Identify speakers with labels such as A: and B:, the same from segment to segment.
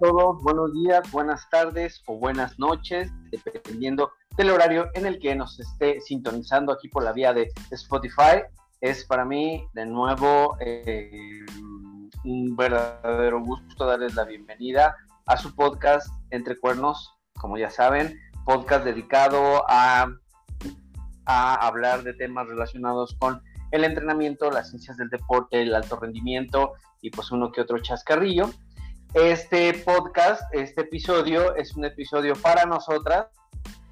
A: Todos, buenos días, buenas tardes o buenas noches, dependiendo del horario en el que nos esté sintonizando aquí por la vía de Spotify. Es para mí de nuevo eh, un verdadero gusto darles la bienvenida a su podcast Entre Cuernos, como ya saben, podcast dedicado a, a hablar de temas relacionados con el entrenamiento, las ciencias del deporte, el alto rendimiento y pues uno que otro chascarrillo. Este podcast, este episodio es un episodio para nosotras.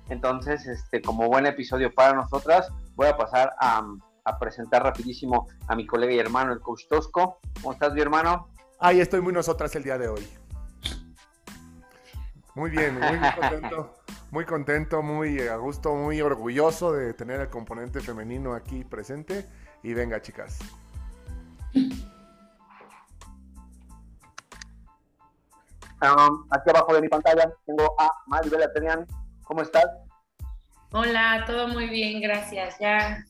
A: Entonces, este, como buen episodio para nosotras, voy a pasar a, presentar rapidísimo a mi colega y hermano, el coach Tosco. ¿Cómo estás, mi hermano?
B: Ahí estoy muy nosotras el día de hoy. Muy bien, muy, muy contento, muy contento, muy a gusto, muy orgulloso de tener el componente femenino aquí presente. Y venga, chicas.
A: Um, aquí abajo de mi pantalla tengo a Maribel Atenian. ¿Cómo estás?
C: Hola, todo muy bien, gracias. Ya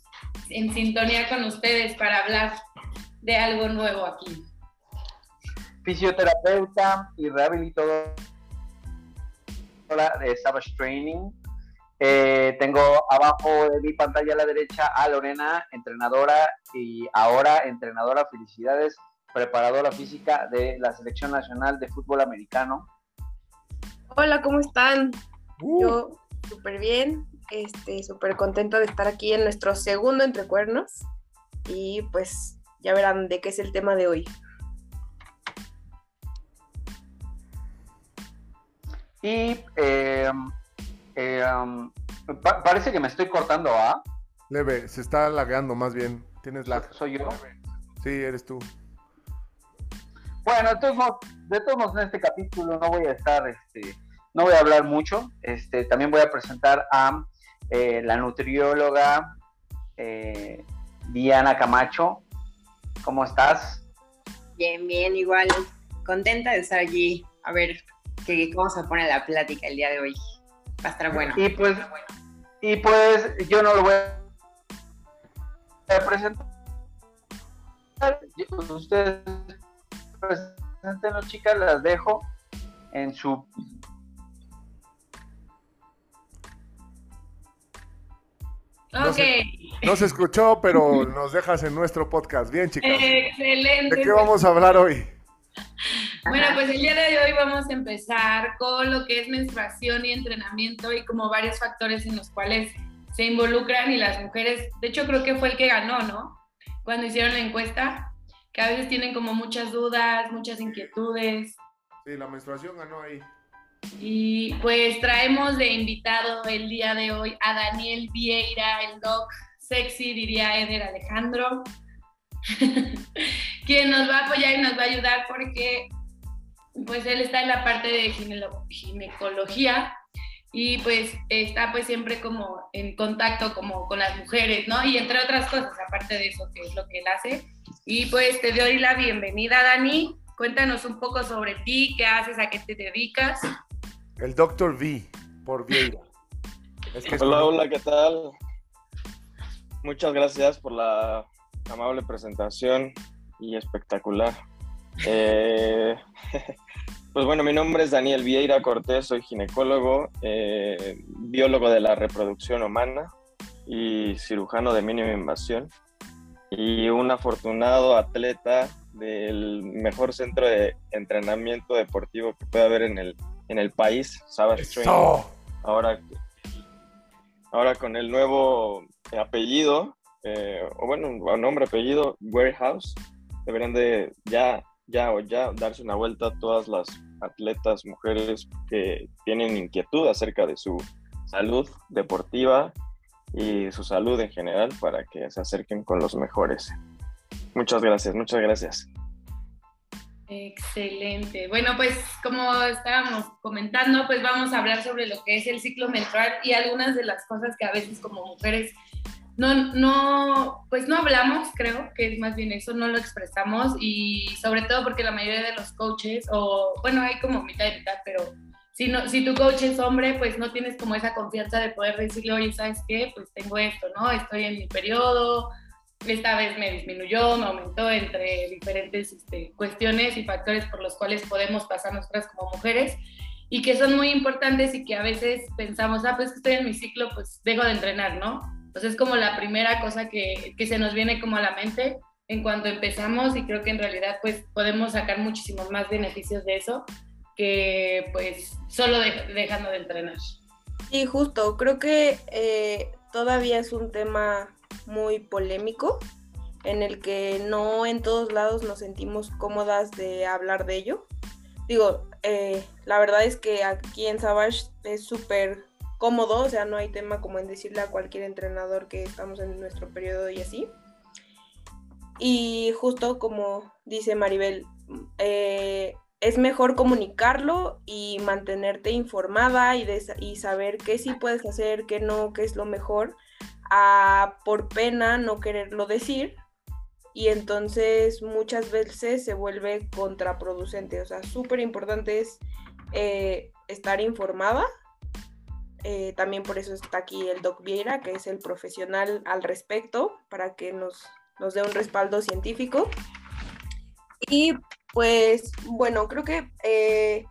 C: en sintonía con ustedes para hablar de algo nuevo aquí.
A: Fisioterapeuta y rehabilitadora de Savage Training. Eh, tengo abajo de mi pantalla a la derecha a Lorena, entrenadora y ahora entrenadora. Felicidades, preparadora física de la Selección Nacional de Fútbol Americano.
D: Hola, ¿cómo están? Uh. Yo súper bien, este, súper contento de estar aquí en nuestro segundo Entre Cuernos y pues ya verán de qué es el tema de hoy.
A: Y eh, eh, um, pa parece que me estoy cortando, ¿ah?
B: Leve, se está lagueando más bien. Tienes lag.
A: ¿Soy yo?
B: Sí, eres tú.
A: Bueno, de todos, modos, de todos modos, en este capítulo no voy a estar, este, no voy a hablar mucho. Este, también voy a presentar a eh, la nutrióloga eh, Diana Camacho. ¿Cómo estás?
E: Bien, bien, igual. Contenta de estar aquí. A ver qué, cómo se pone la plática el día de hoy. Va a estar bueno.
A: Y pues, y pues yo no lo voy a presentar. Ustedes presenten, chicas, las dejo en su
B: No, se, no se, escuchó, pero nos dejas en nuestro podcast. Bien, chicas.
C: Excelente.
B: ¿De qué vamos a hablar hoy?
C: Bueno, pues el día de hoy vamos a empezar con lo que es menstruación y entrenamiento y como varios factores en los cuales se involucran y las mujeres, de hecho creo que fue el que ganó, ¿no? Cuando hicieron la encuesta, que a veces tienen como muchas dudas, muchas inquietudes.
B: Sí, la menstruación ganó ahí.
C: Y pues traemos de invitado el día de hoy a Daniel Vieira, el doc sexy, diría Eder Alejandro, quien nos va a apoyar y nos va a ayudar porque pues él está en la parte de ginecología y pues está pues siempre como en contacto como con las mujeres, ¿no? Y entre otras cosas, aparte de eso, que es lo que él hace. Y pues te doy la bienvenida, Dani. Cuéntanos un poco sobre ti, qué haces, a qué te dedicas.
B: El doctor V, por Vieira.
F: hola, hola, ¿qué tal? Muchas gracias por la amable presentación y espectacular. Eh, pues bueno, mi nombre es Daniel Vieira Cortés, soy ginecólogo, eh, biólogo de la reproducción humana y cirujano de mínima invasión y un afortunado atleta del mejor centro de entrenamiento deportivo que puede haber en el, en el país, Savage Training. Ahora, ahora con el nuevo apellido, eh, o bueno, nombre, apellido, Warehouse, deberían de ya, ya o ya darse una vuelta a todas las atletas, mujeres que tienen inquietud acerca de su salud deportiva y su salud en general para que se acerquen con los mejores. Muchas gracias, muchas gracias.
C: Excelente. Bueno, pues como estábamos comentando, pues vamos a hablar sobre lo que es el ciclo menstrual y algunas de las cosas que a veces como mujeres no, no, pues no hablamos, creo que es más bien eso, no lo expresamos y sobre todo porque la mayoría de los coaches, o bueno, hay como mitad y mitad, pero si, no, si tu coach es hombre, pues no tienes como esa confianza de poder decirle, oye, ¿sabes qué? Pues tengo esto, ¿no? Estoy en mi periodo, esta vez me disminuyó, me aumentó entre diferentes este, cuestiones y factores por los cuales podemos pasar nosotras como mujeres y que son muy importantes y que a veces pensamos, ah, pues estoy en mi ciclo, pues dejo de entrenar, ¿no? Entonces es como la primera cosa que, que se nos viene como a la mente en cuanto empezamos y creo que en realidad pues podemos sacar muchísimos más beneficios de eso que pues solo dejando de entrenar.
D: Y justo, creo que eh, todavía es un tema muy polémico en el que no en todos lados nos sentimos cómodas de hablar de ello. Digo, eh, la verdad es que aquí en Savage es súper cómodo, o sea, no hay tema como en decirle a cualquier entrenador que estamos en nuestro periodo y así. Y justo como dice Maribel, eh, es mejor comunicarlo y mantenerte informada y, y saber qué sí puedes hacer, qué no, qué es lo mejor, a por pena no quererlo decir. Y entonces muchas veces se vuelve contraproducente. O sea, súper importante es eh, estar informada. Eh, también por eso está aquí el Doc Vieira, que es el profesional al respecto, para que nos, nos dé un respaldo científico. Y pues bueno, creo que eh,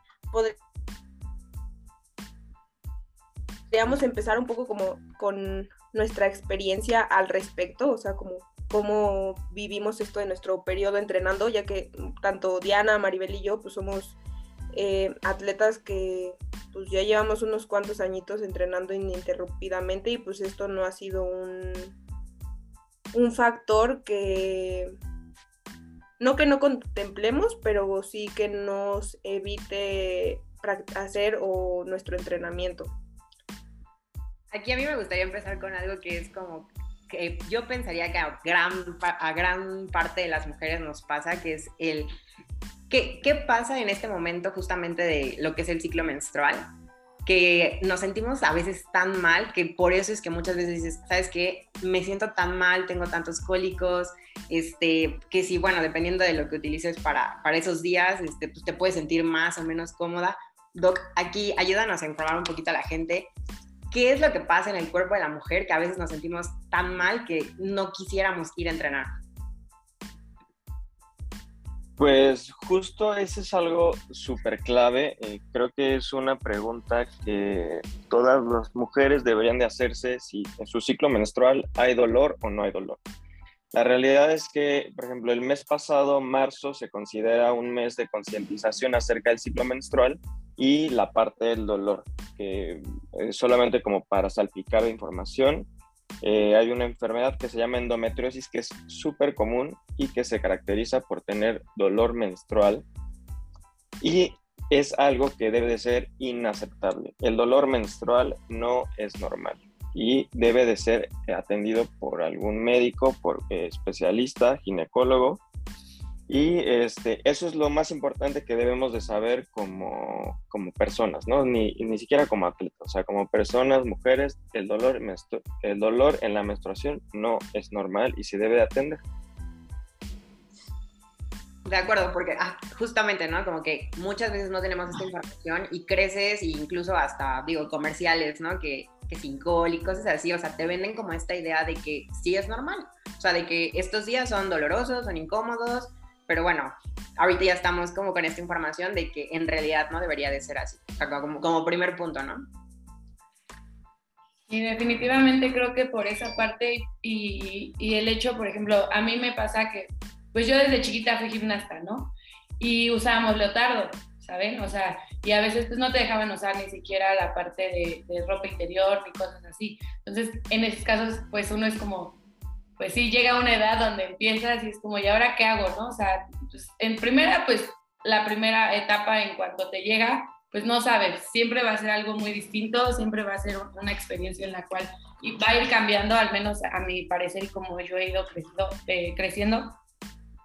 D: podríamos empezar un poco como con nuestra experiencia al respecto, o sea, como cómo vivimos esto de nuestro periodo entrenando, ya que tanto Diana, Maribel y yo pues somos eh, atletas que pues ya llevamos unos cuantos añitos entrenando ininterrumpidamente y pues esto no ha sido un, un factor que no que no contemplemos, pero sí que nos evite hacer o nuestro entrenamiento.
E: Aquí a mí me gustaría empezar con algo que es como que yo pensaría que a gran, a gran parte de las mujeres nos pasa, que es el ¿qué, ¿qué pasa en este momento justamente de lo que es el ciclo menstrual? Que nos sentimos a veces tan mal que por eso es que muchas veces dices, ¿sabes qué? Me siento tan mal, tengo tantos cólicos, este, que si, bueno, dependiendo de lo que utilices para, para esos días, este, pues te puedes sentir más o menos cómoda. Doc, aquí ayúdanos a informar un poquito a la gente qué es lo que pasa en el cuerpo de la mujer que a veces nos sentimos tan mal que no quisiéramos ir a entrenar.
F: Pues justo ese es algo súper clave. Eh, creo que es una pregunta que todas las mujeres deberían de hacerse si en su ciclo menstrual hay dolor o no hay dolor. La realidad es que, por ejemplo, el mes pasado, marzo, se considera un mes de concientización acerca del ciclo menstrual y la parte del dolor, que solamente como para salpicar información, eh, hay una enfermedad que se llama endometriosis que es súper común y que se caracteriza por tener dolor menstrual y es algo que debe de ser inaceptable. El dolor menstrual no es normal y debe de ser atendido por algún médico, por eh, especialista, ginecólogo y este, eso es lo más importante que debemos de saber como, como personas, ¿no? Ni, ni, siquiera como atletas, o sea, como personas, mujeres, el dolor, el dolor en la menstruación no es normal y se debe de atender.
E: De acuerdo, porque ah, justamente, ¿no? Como que muchas veces no tenemos esta información y creces e incluso hasta, digo, comerciales, ¿no? Que, que sin y cosas así, o sea, te venden como esta idea de que sí es normal, o sea, de que estos días son dolorosos, son incómodos, pero bueno, ahorita ya estamos como con esta información de que en realidad no debería de ser así, o sea, como, como primer punto, ¿no?
C: Y definitivamente creo que por esa parte y, y, el hecho, por ejemplo, a mí me pasa que, pues yo desde chiquita fui gimnasta, ¿no? Y usábamos leotardo, ¿saben? O sea, y a veces pues no te dejaban usar ni siquiera la parte de, de ropa interior ni cosas así. Entonces, en esos casos, pues uno es como, pues sí llega una edad donde empiezas y es como, ¿y ahora qué hago? ¿no? O sea, pues, en primera, pues la primera etapa en cuanto te llega, pues no sabes, siempre va a ser algo muy distinto, siempre va a ser una experiencia en la cual va a ir cambiando, al menos a mi parecer y como yo he ido creciendo, eh, creciendo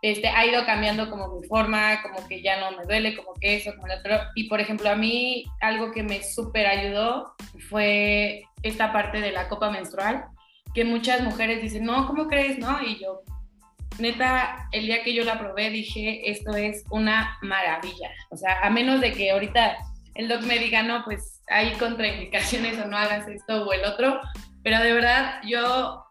C: este, ha ido cambiando como mi forma, como que ya no me duele, como que eso, como lo otro. Y por ejemplo, a mí algo que me súper ayudó fue esta parte de la copa menstrual que muchas mujeres dicen, no, ¿cómo crees? No, y yo, neta, el día que yo la probé dije, esto es una maravilla. O sea, a menos de que ahorita el doc me diga, no, pues hay contraindicaciones o no hagas esto o el otro, pero de verdad yo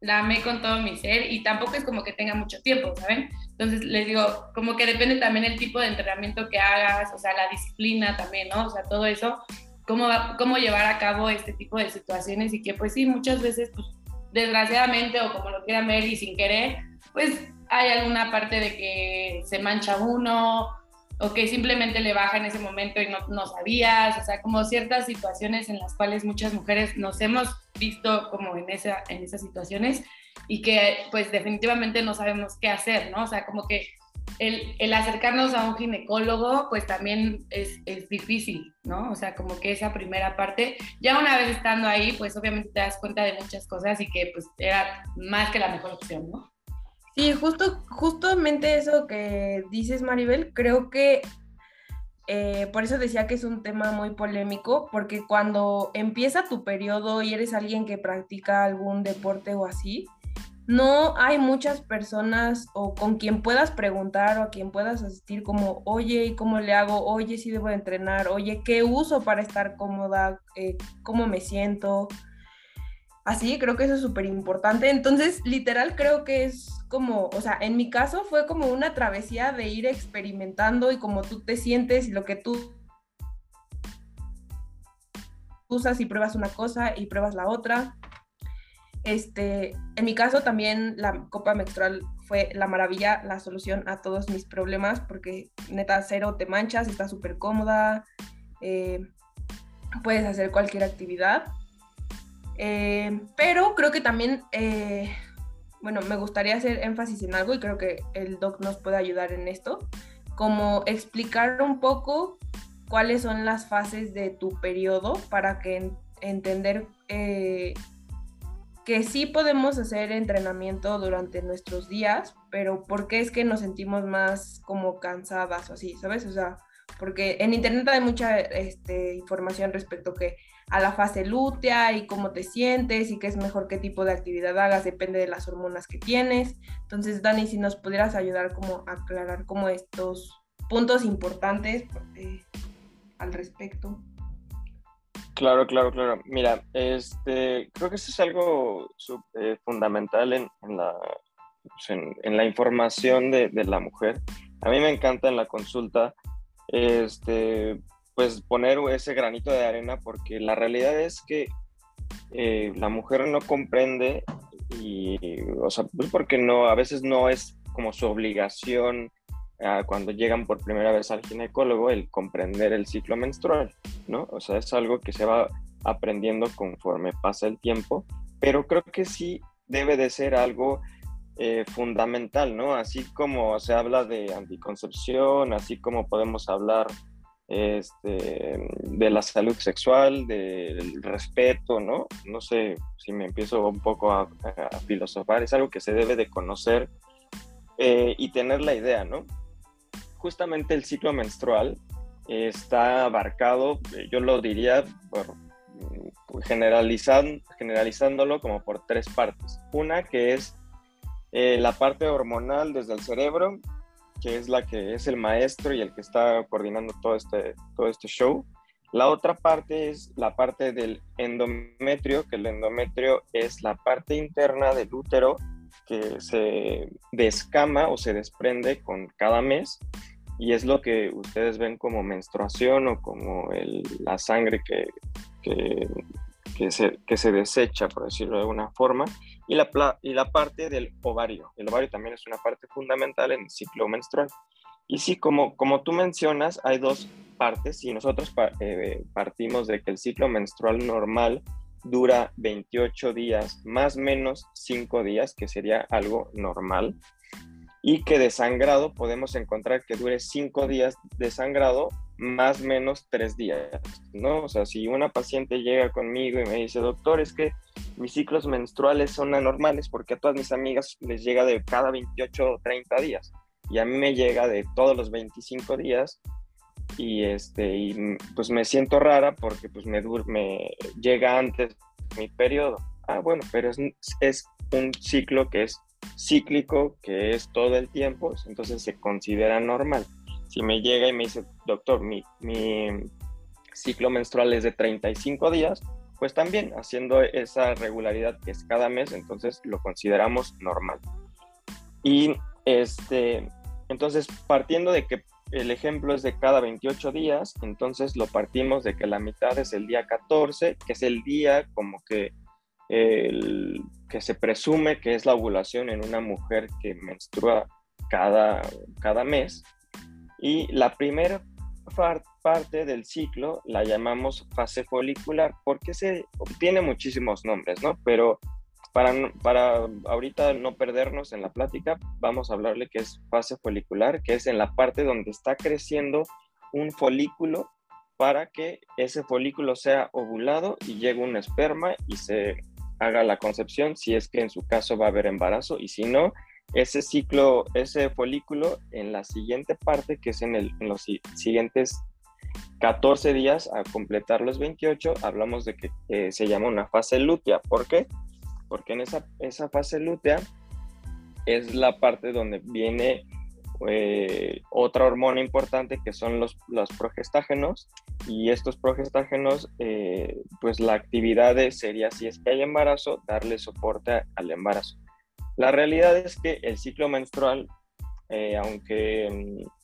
C: la amé con todo mi ser y tampoco es como que tenga mucho tiempo, ¿saben? Entonces les digo, como que depende también el tipo de entrenamiento que hagas, o sea, la disciplina también, ¿no? O sea, todo eso, cómo, cómo llevar a cabo este tipo de situaciones y que pues sí, muchas veces, pues desgraciadamente o como lo quieran ver y sin querer, pues hay alguna parte de que se mancha uno o que simplemente le baja en ese momento y no, no sabías, o sea, como ciertas situaciones en las cuales muchas mujeres nos hemos visto como en, esa, en esas situaciones y que pues definitivamente no sabemos qué hacer, ¿no? O sea, como que el, acercarnos a un ginecólogo pues también es, es, difícil, ¿no? O sea, como que esa primera parte, ya una vez estando ahí, pues obviamente te das cuenta de muchas cosas y que pues era más que la mejor opción, ¿no?
D: Sí, justo, justamente eso que dices, Maribel, creo que eh, por eso decía que es un tema muy polémico, porque cuando empieza tu periodo y eres alguien que practica algún deporte o así, no hay muchas personas o con quien puedas preguntar o a quien puedas asistir como, oye, ¿y cómo le hago? Oye, si debo entrenar? Oye, ¿qué uso para estar cómoda? Eh, ¿Cómo me siento? Así, creo que eso es súper importante. Entonces, literal, creo que es como, o sea, en mi caso fue como una travesía de ir experimentando y como tú te sientes y lo que tú usas y pruebas una cosa y pruebas la otra. Este, en mi caso también la copa menstrual fue la maravilla, la solución a todos mis problemas, porque neta cero te manchas, está súper cómoda, eh, puedes hacer cualquier actividad. Eh, pero creo que también, eh, bueno, me gustaría hacer énfasis en algo y creo que el doc nos puede ayudar en esto, como explicar un poco cuáles son las fases de tu periodo para que entender que sí podemos hacer entrenamiento durante nuestros días, pero ¿por qué es que nos sentimos más como cansadas o así, sabes? O sea, porque en internet hay mucha este, información respecto que a la fase lútea y cómo te sientes y qué es mejor qué tipo de actividad hagas, depende de las hormonas que tienes. Entonces, Dani, si nos pudieras ayudar como a aclarar como estos puntos importantes eh, al respecto.
F: Claro, claro, claro. Mira, este, creo que eso es algo eh, fundamental en, la, pues, en, la información de, de, la mujer. A mí me encanta en la consulta este, pues poner ese granito de arena porque la realidad es que eh, la mujer no comprende y, o sea, pues porque no, a veces no es como su obligación cuando llegan por primera vez al ginecólogo el comprender el ciclo menstrual, ¿no? O sea, es algo que se va aprendiendo conforme pasa el tiempo, pero creo que sí debe de ser algo eh, fundamental, ¿no? Así como se habla de anticoncepción, así como podemos hablar este, de la salud sexual, del respeto, ¿no? No sé si me empiezo un poco a, filosofar, es algo que se debe de conocer eh, y tener la idea, ¿no? Justamente el ciclo menstrual está abarcado, yo lo diría, por, generalizando, generalizándolo como por tres partes. Una que es eh, la parte hormonal desde el cerebro, que es la que es el maestro y el que está coordinando todo este, todo este show. La otra parte es la parte del endometrio, que el endometrio es la parte interna del útero que se descama o se desprende con cada mes y es lo que ustedes ven como menstruación o como la sangre que, que, que, se, que se desecha, por decirlo de alguna forma y la, y la parte del ovario. El ovario también es una parte fundamental en el ciclo menstrual. Y sí, como, como tú mencionas, hay dos partes y nosotros eh, partimos de que el ciclo menstrual normal dura 28 días, más o menos 5 días, que sería algo normal, y que de sangrado podemos encontrar que dure 5 días de sangrado, más menos 3 días, ¿no? O sea, si una paciente llega conmigo y me dice, doctor, es que mis ciclos menstruales son anormales porque a todas mis amigas les llega de cada 28 o 30 días y a mí me llega de todos los 25 días y este y pues me siento rara porque pues me, me llega antes mi periodo. Ah, bueno, pero es, es un ciclo que es cíclico, que es todo el tiempo, entonces se considera normal. Si me llega y me dice, doctor, mi, mi ciclo menstrual es de 35 días, pues también haciendo esa regularidad que es cada mes, entonces lo consideramos normal. Y este, entonces partiendo de que el ejemplo es de cada 28 días, entonces lo partimos de que la mitad es el día 14, que es el día como que, que se presume que es la ovulación en una mujer que menstrua cada, cada mes. Y la primera parte del ciclo la llamamos fase folicular porque se tiene muchísimos nombres, ¿no? Pero para, para ahorita no perdernos en la plática, vamos a hablarle que es fase folicular, que es en la parte donde está creciendo un folículo para que ese folículo sea ovulado y llegue un esperma y se haga la concepción, si es que en su caso va a haber embarazo y si no, ese ciclo, ese folículo en la siguiente parte, que es en, los siguientes 14 días a completar los 28, hablamos de que eh, se llama una fase lútea. ¿Por qué? porque en esa, esa fase lútea es la parte donde viene eh, otra hormona importante que son los, los progestágenos y estos progestágenos, eh, pues la actividad sería, si es que hay embarazo, darle soporte al embarazo. La realidad es que el ciclo menstrual, eh, aunque mm,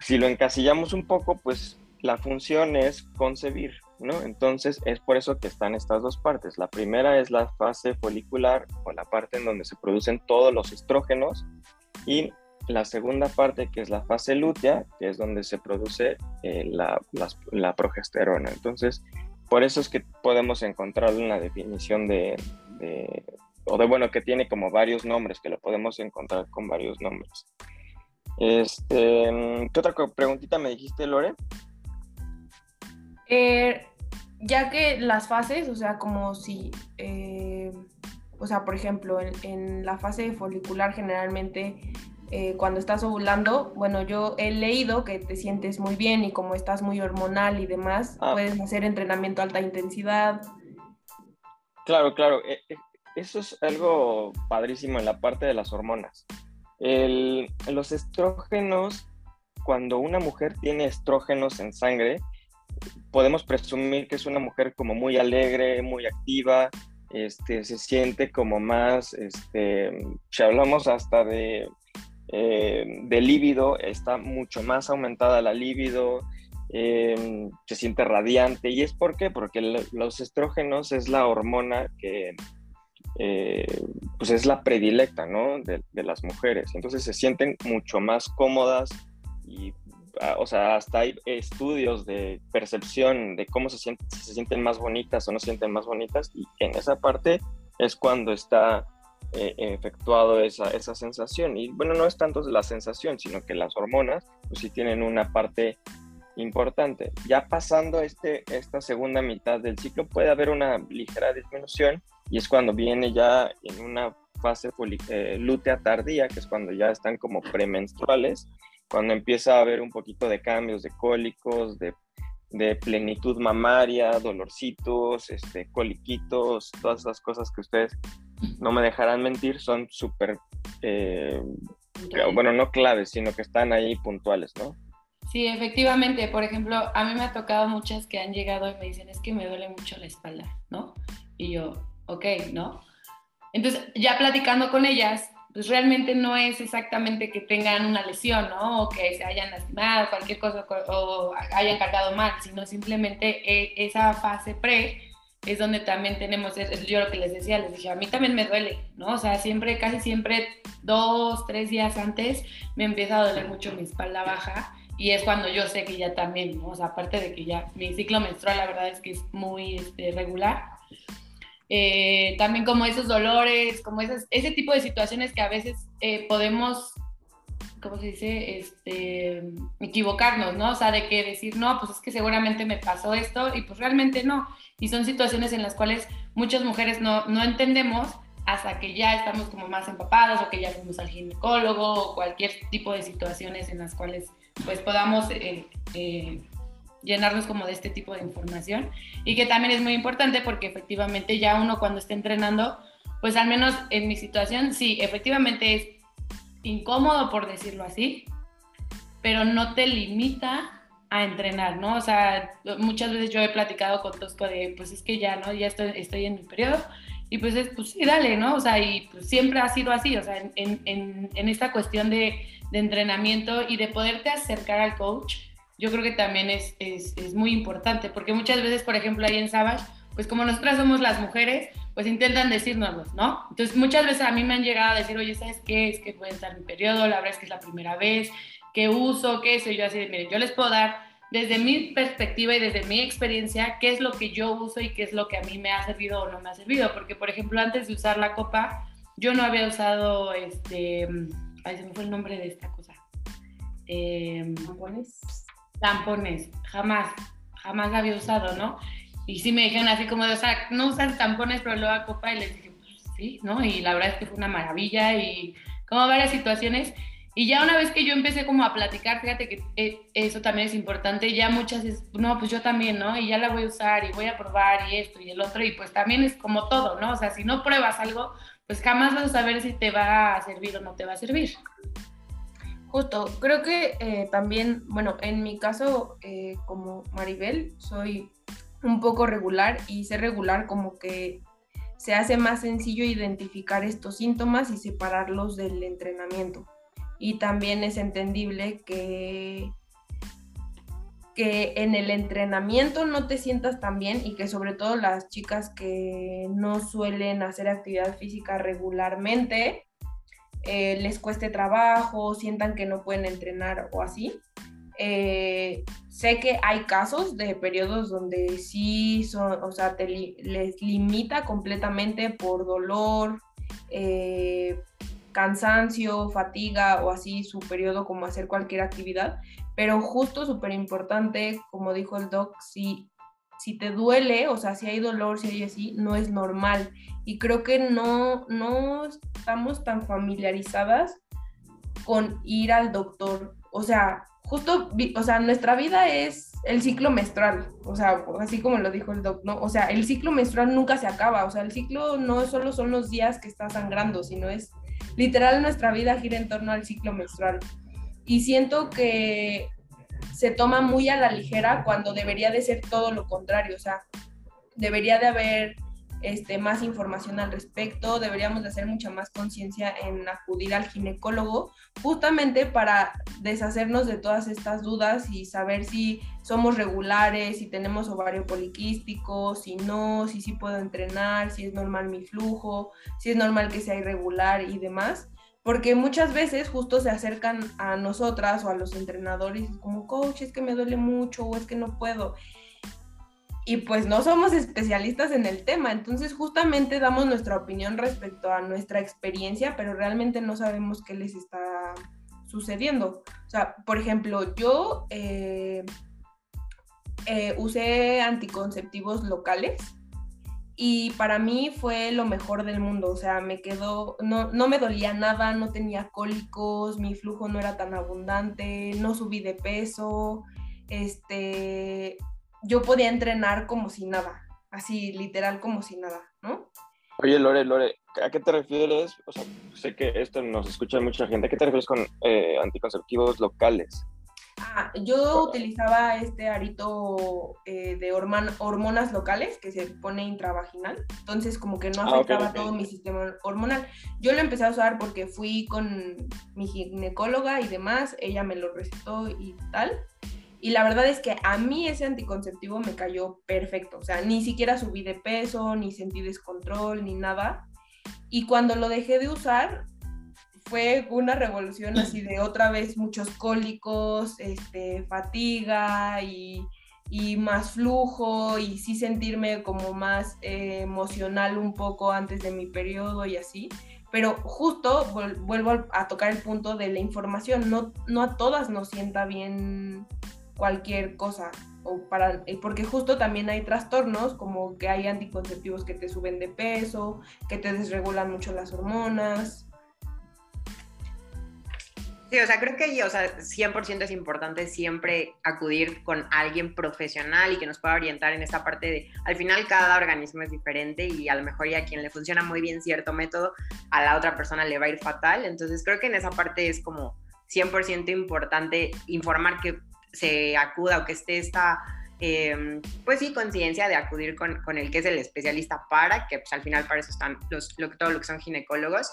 F: si lo encasillamos un poco, pues la función es concebir, ¿no? Entonces es por eso que están estas dos partes. La primera es la fase folicular o la parte en donde se producen todos los estrógenos y la segunda parte que es la fase lútea, que es donde se produce eh, la, progesterona. Entonces, por eso es que podemos encontrar una definición de, de, o de, bueno, que tiene como varios nombres, que lo podemos encontrar con varios nombres. Este, ¿Qué otra preguntita me dijiste, Lore?
D: Eh, ya que las fases, o sea, como si, eh, o sea, por ejemplo, en, la fase folicular generalmente eh, cuando estás ovulando, bueno, yo he leído que te sientes muy bien y como estás muy hormonal y demás, ah. puedes hacer entrenamiento a alta intensidad.
F: Claro, claro, eso es algo padrísimo en la parte de las hormonas. los estrógenos, cuando una mujer tiene estrógenos en sangre, podemos presumir que es una mujer como muy alegre, muy activa, este, se siente como más, este, si hablamos hasta de, eh, de líbido, está mucho más aumentada la líbido, em, se siente radiante. ¿Y es por qué? Porque los estrógenos es la hormona que eh, pues es la predilecta ¿no? de, de, las mujeres. Entonces se sienten mucho más cómodas y o sea, hasta hay estudios de percepción de cómo se sienten, si se sienten más bonitas o no se sienten más bonitas, y en esa parte es cuando está eh, efectuado esa, esa sensación. Y bueno, no es tanto la sensación, sino que las hormonas, pues sí tienen una parte importante. Ya pasando este, esta segunda mitad del ciclo, puede haber una ligera disminución, y es cuando viene ya en una fase eh, lútea tardía, que es cuando ya están como premenstruales, cuando empieza a haber un poquito de cambios de cólicos, de, plenitud mamaria, dolorcitos, este, coliquitos, todas esas cosas que ustedes no me dejarán mentir, son súper, eh, bueno, no claves, sino que están ahí puntuales, ¿no?
C: Sí, efectivamente. Por ejemplo, a mí me ha tocado muchas que han llegado y me dicen, es que me duele mucho la espalda, ¿no? Y yo, ok, ¿no? Entonces, ya platicando con ellas, pues realmente no es exactamente que tengan una lesión, ¿no? O que se hayan lastimado, cualquier cosa, o hayan cargado mal, sino simplemente eh, esa fase pre es donde también tenemos, yo lo que les decía, les dije, a mí también me duele, ¿no? O sea, siempre, casi siempre, dos, tres días antes, me empieza a doler mucho mi espalda baja y es cuando yo sé que ya también, ¿no? O sea, aparte de que ya mi ciclo menstrual, la verdad es que es muy este, regular, eh, también como esos dolores, como esas, ese tipo de situaciones que a veces eh, podemos, ¿cómo se dice? Este, equivocarnos, ¿no? O sea, de que decir, no, pues es que seguramente me pasó esto y pues realmente no. Y son situaciones en las cuales muchas mujeres no, no entendemos hasta que ya estamos como más empapadas o que ya fuimos al ginecólogo o cualquier tipo de situaciones en las cuales pues podamos eh, llenarnos como de este tipo de información y que también es muy importante porque efectivamente ya uno cuando esté entrenando, pues al menos en mi situación, sí, efectivamente es incómodo por decirlo así, pero no te limita a entrenar, ¿no? O sea, muchas veces yo he platicado con Tosco de, pues es que ya, ¿no? Ya estoy, estoy en mi periodo y pues es, pues sí, dale, ¿no? O sea, y pues siempre ha sido así, o sea, en, en, en esta cuestión de, de, entrenamiento y de poderte acercar al coach, yo creo que también es, es, es, muy importante, porque muchas veces, por ejemplo, ahí en Savage, pues como nosotras somos las mujeres, pues intentan decirnos, ¿no? Entonces muchas veces a mí me han llegado a decir, oye, ¿sabes qué? Es que puede estar mi periodo, la verdad es que es la primera vez, ¿qué uso? ¿Qué eso? Y yo así de, mire, yo les puedo dar desde mi perspectiva y desde mi experiencia, qué es lo que yo uso y qué es lo que a mí me ha servido o no me ha servido. Porque, por ejemplo, antes de usar la copa, yo no había usado este. Ay, se me fue el nombre de esta cosa.
D: Eh, ¿Tampones?
C: Tampones, jamás, jamás la había usado, ¿no? Y sí me dijeron así como o sea, no usan tampones, pero luego a copa, y les dije, pues sí, ¿no? Y la verdad es que fue una maravilla y como varias situaciones. Y ya una vez que yo empecé como a platicar, fíjate que eh, eso también es importante, ya muchas es, no, pues yo también, ¿no? Y ya la voy a usar y voy a probar y esto y el otro, y pues también es como todo, ¿no? O sea, si no pruebas algo, pues jamás vas a saber si te va a servir o no te va a servir.
D: Justo, creo que eh, también, bueno, en mi caso, eh, como Maribel, soy un poco regular y ser regular como que se hace más sencillo identificar estos síntomas y separarlos del entrenamiento y también es entendible que, que en el entrenamiento no te sientas tan bien y que sobre todo las chicas que no suelen hacer actividad física regularmente eh, les cueste trabajo, sientan que no pueden entrenar o así. Eh, sé que hay casos de periodos donde sí son, o sea, te les limita completamente por dolor, eh, cansancio, fatiga o así su periodo como hacer cualquier actividad, pero justo súper importante, como dijo el doc, si, si te duele, o sea, si hay dolor, si hay así, no es normal. Y creo que no, no estamos tan familiarizadas con ir al doctor. O sea, justo, o sea, nuestra vida es el ciclo menstrual, o sea, así como lo dijo el doc, ¿no? O sea, el ciclo menstrual nunca se acaba, o sea, el ciclo no solo son los días que está sangrando, sino es literal nuestra vida gira en torno al ciclo menstrual. Y siento que se toma muy a la ligera cuando debería de ser todo lo contrario, o sea, debería de haber este, más información al respecto, deberíamos de hacer mucha más conciencia en acudir al ginecólogo, justamente para deshacernos de todas estas dudas y saber si somos regulares, si tenemos ovario poliquístico, si no, si sí puedo entrenar, si es normal mi flujo, si es normal que sea irregular y demás. Porque muchas veces justo se acercan a nosotras o a los entrenadores como, coach, es que me duele mucho o es que no puedo y pues no somos especialistas en el tema, entonces justamente damos nuestra opinión respecto a nuestra experiencia, pero realmente no sabemos qué les está sucediendo. O sea, por ejemplo, yo eh, eh, usé anticonceptivos locales y para mí fue lo mejor del mundo, o sea, me quedó, no, no me dolía nada, no tenía cólicos, mi flujo no era tan abundante, no subí de peso, este, yo podía entrenar como si nada, así literal como si nada, ¿no?
F: Oye, Lore, Lore, ¿a qué te refieres? O sea, sé que esto nos escucha mucha gente. ¿A qué te refieres con eh, anticonceptivos locales?
D: Ah, yo utilizaba este arito eh, de hormonas locales que se pone intravaginal, entonces como que no ah, afectaba todo mi sistema hormonal. Yo lo empecé a usar porque fui con mi ginecóloga y demás, ella me lo recetó y tal, y la verdad es que a mí ese anticonceptivo me cayó perfecto. O sea, ni siquiera subí de peso, ni sentí descontrol, ni nada. Y cuando lo dejé de usar, fue una revolución así de otra vez muchos cólicos, este, fatiga y, y más flujo y sí sentirme como más eh, emocional un poco antes de mi periodo y así. Pero justo vuelvo a tocar el punto de la información. No, no a todas nos sienta bien cualquier cosa. O para, eh, porque justo también hay trastornos como que hay anticonceptivos que te suben de peso, que te desregulan mucho las hormonas.
E: Sí, o sea, creo que o sea, 100% es importante siempre acudir con alguien profesional y que nos pueda orientar en esta parte de, al final cada organismo es diferente y a lo mejor ya quien le funciona muy bien cierto método, a la otra persona le va a ir fatal. Entonces creo que en esa parte es como 100% importante informar que se acuda o que esté esta, em, pues sí, conciencia de acudir con, con, el que es el especialista para, que pues al final para eso están los, lo, todo lo que son ginecólogos.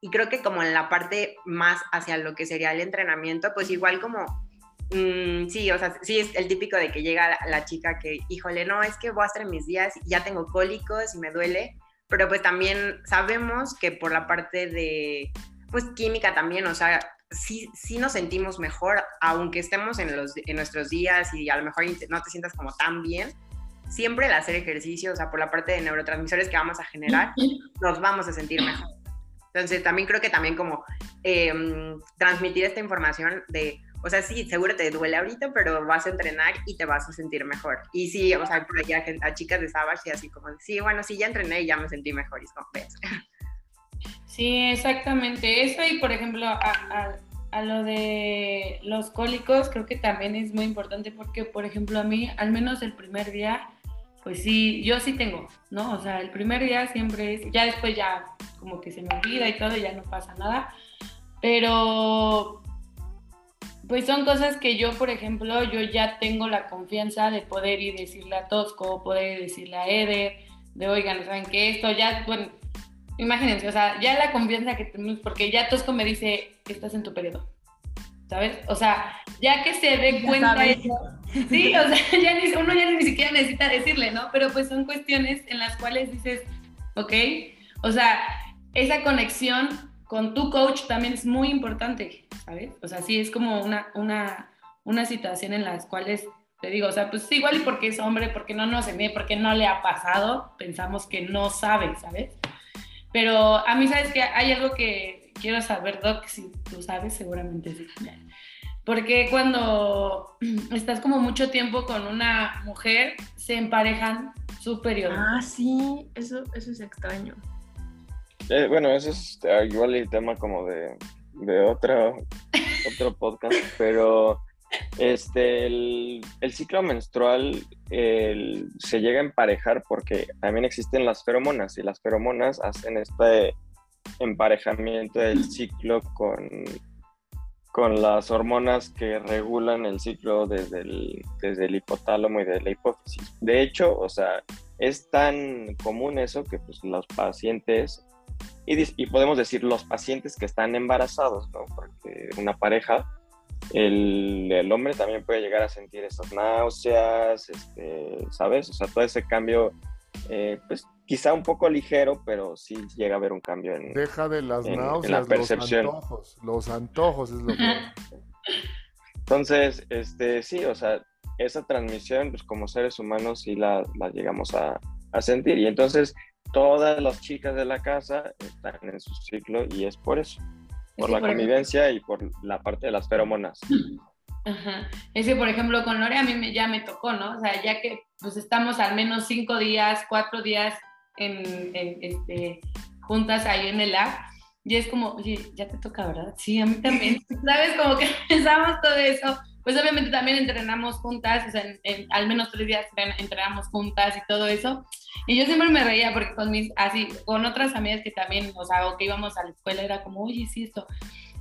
E: Y creo que como en la parte más hacia lo que sería el entrenamiento, pues igual como Mm, sí, o sea, sí es el típico de que llega la, chica que, híjole, no, es que voy a estar en mis días, ya tengo cólicos y me duele, pero pues también sabemos que por la parte de, pues química también, o sea, sí, sí nos sentimos mejor, aunque estemos en, los, en nuestros días y a lo mejor no te sientas como tan bien, siempre el hacer ejercicio, o sea, por la parte de neurotransmisores que vamos a generar, nos vamos a sentir mejor. Entonces, también creo que también como em, transmitir esta información de, o sea, sí, seguro te duele ahorita, pero vas a entrenar y te vas a sentir mejor. Y sí, o sea, por allá a chicas de Savage y así como, sí, bueno, sí, ya entrené y ya me sentí mejor. Y como, ves.
C: Sí, exactamente. Eso y, por ejemplo, a, a, lo de los cólicos, creo que también es muy importante porque, por ejemplo, a mí, al menos el primer día, pues sí, yo sí tengo, ¿no? O sea, el primer día siempre es, ya después ya como que se me olvida y todo, ya no pasa nada. Pero pues son cosas que yo, por ejemplo, yo ya tengo la confianza de poder ir decirle a Tosco, poder decirle a Eder, de oigan, ¿saben qué? Esto ya, bueno, imagínense, o sea, ya la confianza que tenemos, porque ya Tosco me dice que estás en tu periodo, ¿sabes? O sea, ya que se dé cuenta sí, o sea, ya ni, uno ya ni siquiera necesita decirle, ¿no? Pero pues son cuestiones en las cuales dices, ok, o sea, esa conexión con tu coach también es muy importante, ¿sabes? O sea, sí es como una, una, una situación en las cuales te digo, o sea, pues igual y porque es hombre, porque no nos ve, porque no le ha pasado, pensamos que no sabe, ¿sabes? Pero a mí, ¿sabes que Hay algo que quiero saber, Doc, si tú sabes, seguramente sí. Porque cuando estás como mucho tiempo con una mujer, se emparejan su periodo.
D: Ah, sí, eso, eso es extraño.
F: Eh, bueno, ese es ah, igual el tema como de, de otro, otro podcast, pero este, el, ciclo menstrual se llega a emparejar porque también existen las feromonas y las feromonas hacen este emparejamiento del ciclo con, con las hormonas que regulan el ciclo desde el, desde el hipotálamo y de la hipófisis. De hecho, o sea, es tan común eso que pues, los pacientes y, podemos decir los pacientes que están embarazados, ¿no? Porque una pareja, el, hombre también puede llegar a sentir esas náuseas, este, ¿sabes? O sea, todo ese cambio, eh, pues quizá un poco ligero, pero sí llega a haber un cambio en,
B: Deja de las náuseas, la percepción. Los antojos, los antojos es lo que...
F: Entonces, este, sí, o sea, esa transmisión, pues como seres humanos sí la, la llegamos a, a sentir. Y entonces todas las chicas de la casa están en su ciclo y es por eso, por la convivencia y por la parte de las feromonas.
C: Ajá. Es que, por ejemplo, con Lore a mí me, ya me tocó, ¿no? O sea, ya que pues estamos al menos cinco días, cuatro días en, este, juntas ahí en el app, y es como, oye, ya te toca, ¿verdad? Sí, a mí también. ¿Sabes? Como que pensamos todo eso pues obviamente también entrenamos juntas, o sea, al menos tres días entrenamos juntas y todo eso. Y yo siempre me reía porque con mis, así, con otras amigas que también, o sea, o que íbamos a la escuela, era como, oye, sí, esto.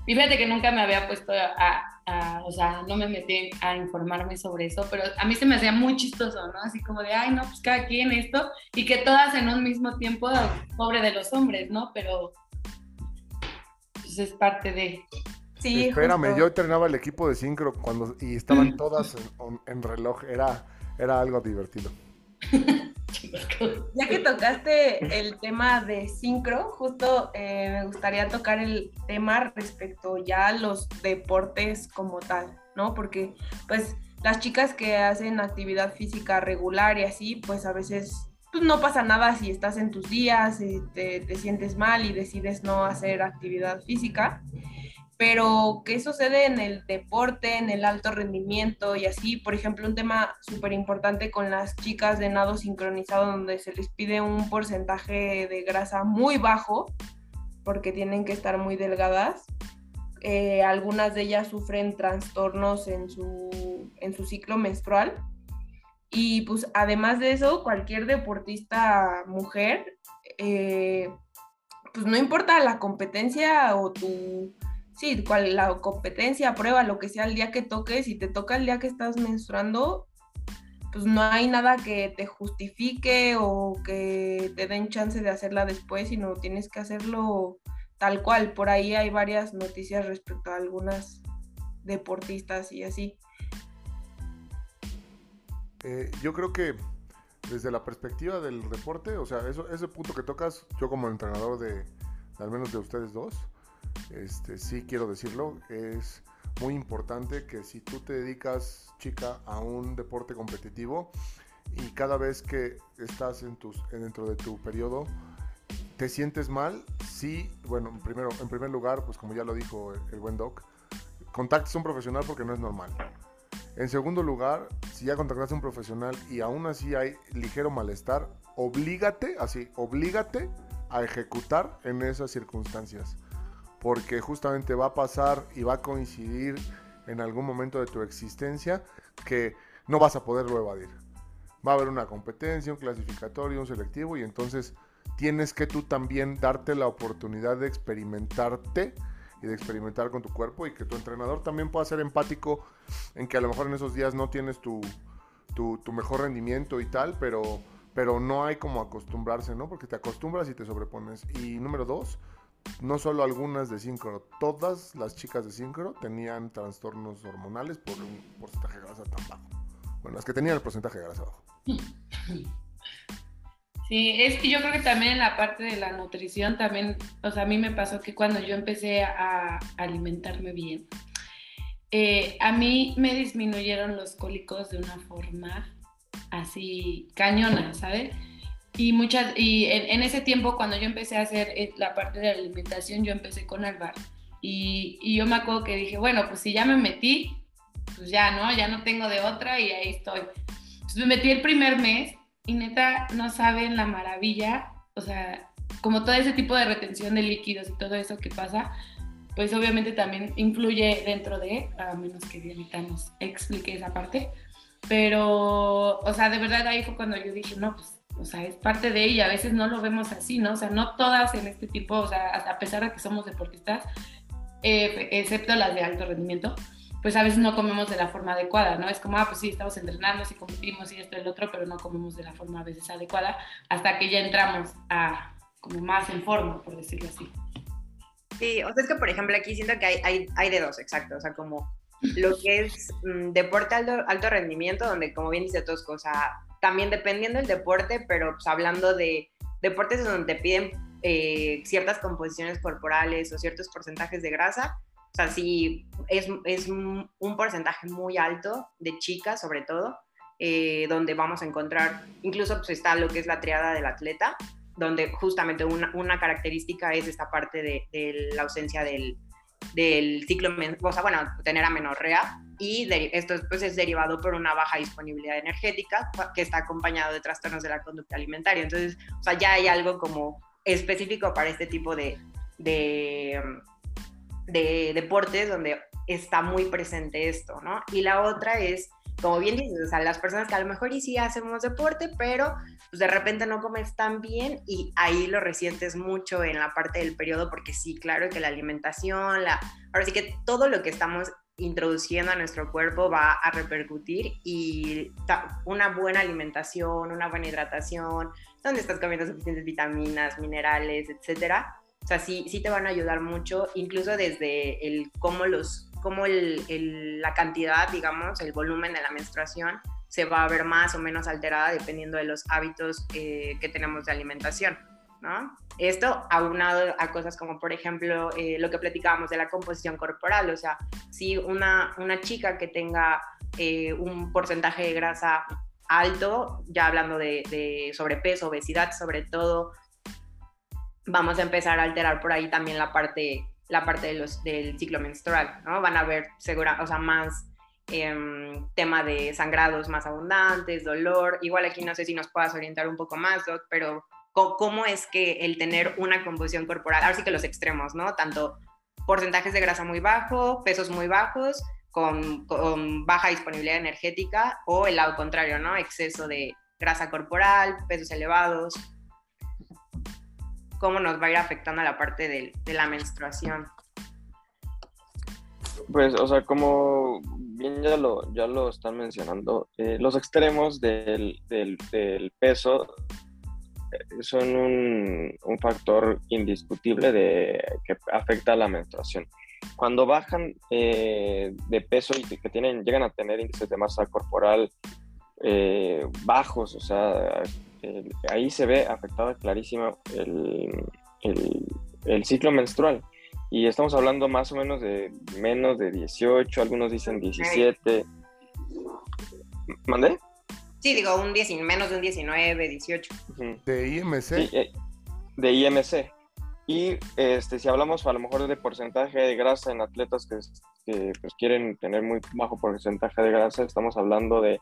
C: Y fíjate que nunca me había puesto a, o sea, no me metí a informarme sobre eso, pero a mí se me hacía muy chistoso, ¿no? Así como de, ay, no, pues cada quien esto, y que todas en un mismo tiempo, pobre de los hombres, ¿no? Pero, pues es parte de...
B: Sí, Espérame, yo entrenaba el equipo de sincro cuando y estaban todas en, reloj, era, era algo divertido.
D: Ya que tocaste el tema de sincro, justo eh, me gustaría tocar el tema respecto ya a los deportes como tal, ¿no? Porque pues las chicas que hacen actividad física regular y así, pues a veces pues, no pasa nada si estás en tus días, y te, te sientes mal y decides no hacer actividad física pero ¿qué sucede en el deporte, en el alto rendimiento y así? Por ejemplo, un tema súper importante con las chicas de nado sincronizado donde se les pide un porcentaje de grasa muy bajo porque tienen que estar muy delgadas. Eh, algunas de ellas sufren trastornos en su, en su ciclo menstrual. Y pues además de eso, cualquier deportista mujer, eh, pues no importa la competencia o tu sí, cual, la competencia, prueba, lo que sea el día que toques, si te toca el día que estás menstruando, pues no hay nada que te justifique o que te den chance de hacerla después, sino tienes que hacerlo tal cual. Por ahí hay varias noticias respecto a algunas deportistas y así.
B: Eh, yo creo que desde la perspectiva del deporte, o sea, eso, ese punto que tocas, yo como entrenador de, al menos de ustedes dos, este, sí quiero decirlo, es muy importante que si tú te dedicas, chica, a un deporte competitivo y cada vez que estás en tus, dentro de tu periodo, te sientes mal, sí, bueno, primero, en primer lugar, pues como ya lo dijo el, buen Doc, contactes a un profesional porque no es normal. En segundo lugar, si ya contactaste a un profesional y aún así hay ligero malestar, oblígate, así, oblígate a ejecutar en esas circunstancias porque justamente va a pasar y va a coincidir en algún momento de tu existencia que no vas a poderlo evadir. Va a haber una competencia, un clasificatorio, un selectivo y entonces tienes que tú también darte la oportunidad de experimentarte y de experimentar con tu cuerpo y que tu entrenador también pueda ser empático en que a lo mejor en esos días no tienes tu, tu, mejor rendimiento y tal, pero, pero no hay como acostumbrarse, ¿no? Porque te acostumbras y te sobrepones. Y número dos, no solo algunas de síncro, todas las chicas de síncro tenían trastornos hormonales por un porcentaje de grasa tan bajo. Bueno, las que tenían el porcentaje de grasa bajo.
C: Sí, es que yo creo que también en la parte de la nutrición también, o sea, a mí me pasó que cuando yo empecé a alimentarme bien, eh, a mí me disminuyeron los cólicos de una forma así cañona, ¿sabes? Y, muchas, y en, ese tiempo, cuando yo empecé a hacer eh, la parte de la alimentación, yo empecé con Alvar. Y, y yo me acuerdo que dije, bueno, pues si ya me metí, pues ya, ¿no? Ya no tengo de otra y ahí estoy. Entonces me metí el primer mes y neta, no saben la maravilla, o sea, como todo ese tipo de retención de líquidos y todo eso que pasa, pues obviamente también influye dentro de, a menos que Dianita nos explique esa parte. Pero, o sea, de verdad ahí fue cuando yo dije, no, pues o sea, es parte de ella, a veces no lo vemos así, ¿no? O sea, no todas en este tipo, o sea, a pesar de que somos deportistas, eh, excepto las de alto rendimiento, pues a veces no comemos de la forma adecuada, ¿no? Es como, ah, pues sí, estamos entrenando, sí competimos y esto y el otro, pero no comemos de la forma a veces adecuada hasta que ya entramos a como más en forma, por decirlo así.
E: Sí, o sea, es que por ejemplo aquí siento que hay, hay, hay de dos, exacto, o sea, como lo que es mm, deporte alto, alto rendimiento, donde como bien dice Tosco, o sea, también dependiendo del deporte, pero pues, hablando de deportes donde te piden eh, ciertas composiciones corporales o ciertos porcentajes de grasa, o sea, sí, es, es un porcentaje muy alto de chicas sobre todo, eh, donde vamos a encontrar, incluso pues está lo que es la triada del atleta, donde justamente una, una característica es esta parte de, de la ausencia del, del ciclo, o sea, bueno, tener amenorrea y esto pues, es derivado por una baja disponibilidad energética que está acompañado de trastornos de la conducta alimentaria. Entonces, o sea, ya hay algo como específico para este tipo de, de, de deportes donde está muy presente esto, ¿no? Y la otra es como bien dices, o sea, las personas que a lo mejor y sí hacemos deporte, pero pues de repente no comes tan bien y ahí lo resientes mucho en la parte del periodo, porque sí, claro que la alimentación, la, ahora sí que todo lo que estamos introduciendo a nuestro cuerpo va a repercutir y una buena alimentación, una buena hidratación, donde estás comiendo suficientes vitaminas, minerales, etcétera, o sea, sí, sí te van a ayudar mucho, incluso desde el cómo los cómo el, la cantidad, digamos, el volumen de la menstruación se va a ver más o menos alterada dependiendo de los hábitos eh, que tenemos de alimentación, ¿no? Esto aunado a cosas como, por ejemplo, eh, lo que platicábamos de la composición corporal, o sea, si una, una chica que tenga eh, un porcentaje de grasa alto, ya hablando de, de sobrepeso, obesidad sobre todo, vamos a empezar a alterar por ahí también la parte la parte de los, del ciclo menstrual, ¿no? Van a haber segura, o sea, más em, tema de sangrados más abundantes, dolor. Igual aquí no sé si nos puedas orientar un poco más, Doc, pero ¿cómo es que el tener una composición corporal, ahora sí que los extremos, ¿no? Tanto porcentajes de grasa muy bajo, pesos muy bajos, con, baja disponibilidad energética, o el lado contrario, ¿no? Exceso de grasa corporal, pesos elevados, cómo nos va a ir afectando a la parte de, la menstruación.
F: Pues, o sea, como bien ya lo, están mencionando, eh, los extremos del, peso son un, un, factor indiscutible de, que afecta a la menstruación. Cuando bajan eh, de peso y que tienen, llegan a tener índices de masa corporal bajos, o sea, ahí se ve afectada clarísima el, el, el ciclo menstrual. Y estamos hablando más o menos de menos de 18, algunos dicen 17. ¿Mandé?
E: Sí, digo, un 10, menos de un 19, 18.
B: ¿De IMC?
F: Eh, de IMC. Y este, si hablamos a lo mejor de porcentaje de grasa en atletas que, que pues, quieren tener muy bajo porcentaje de grasa, estamos hablando de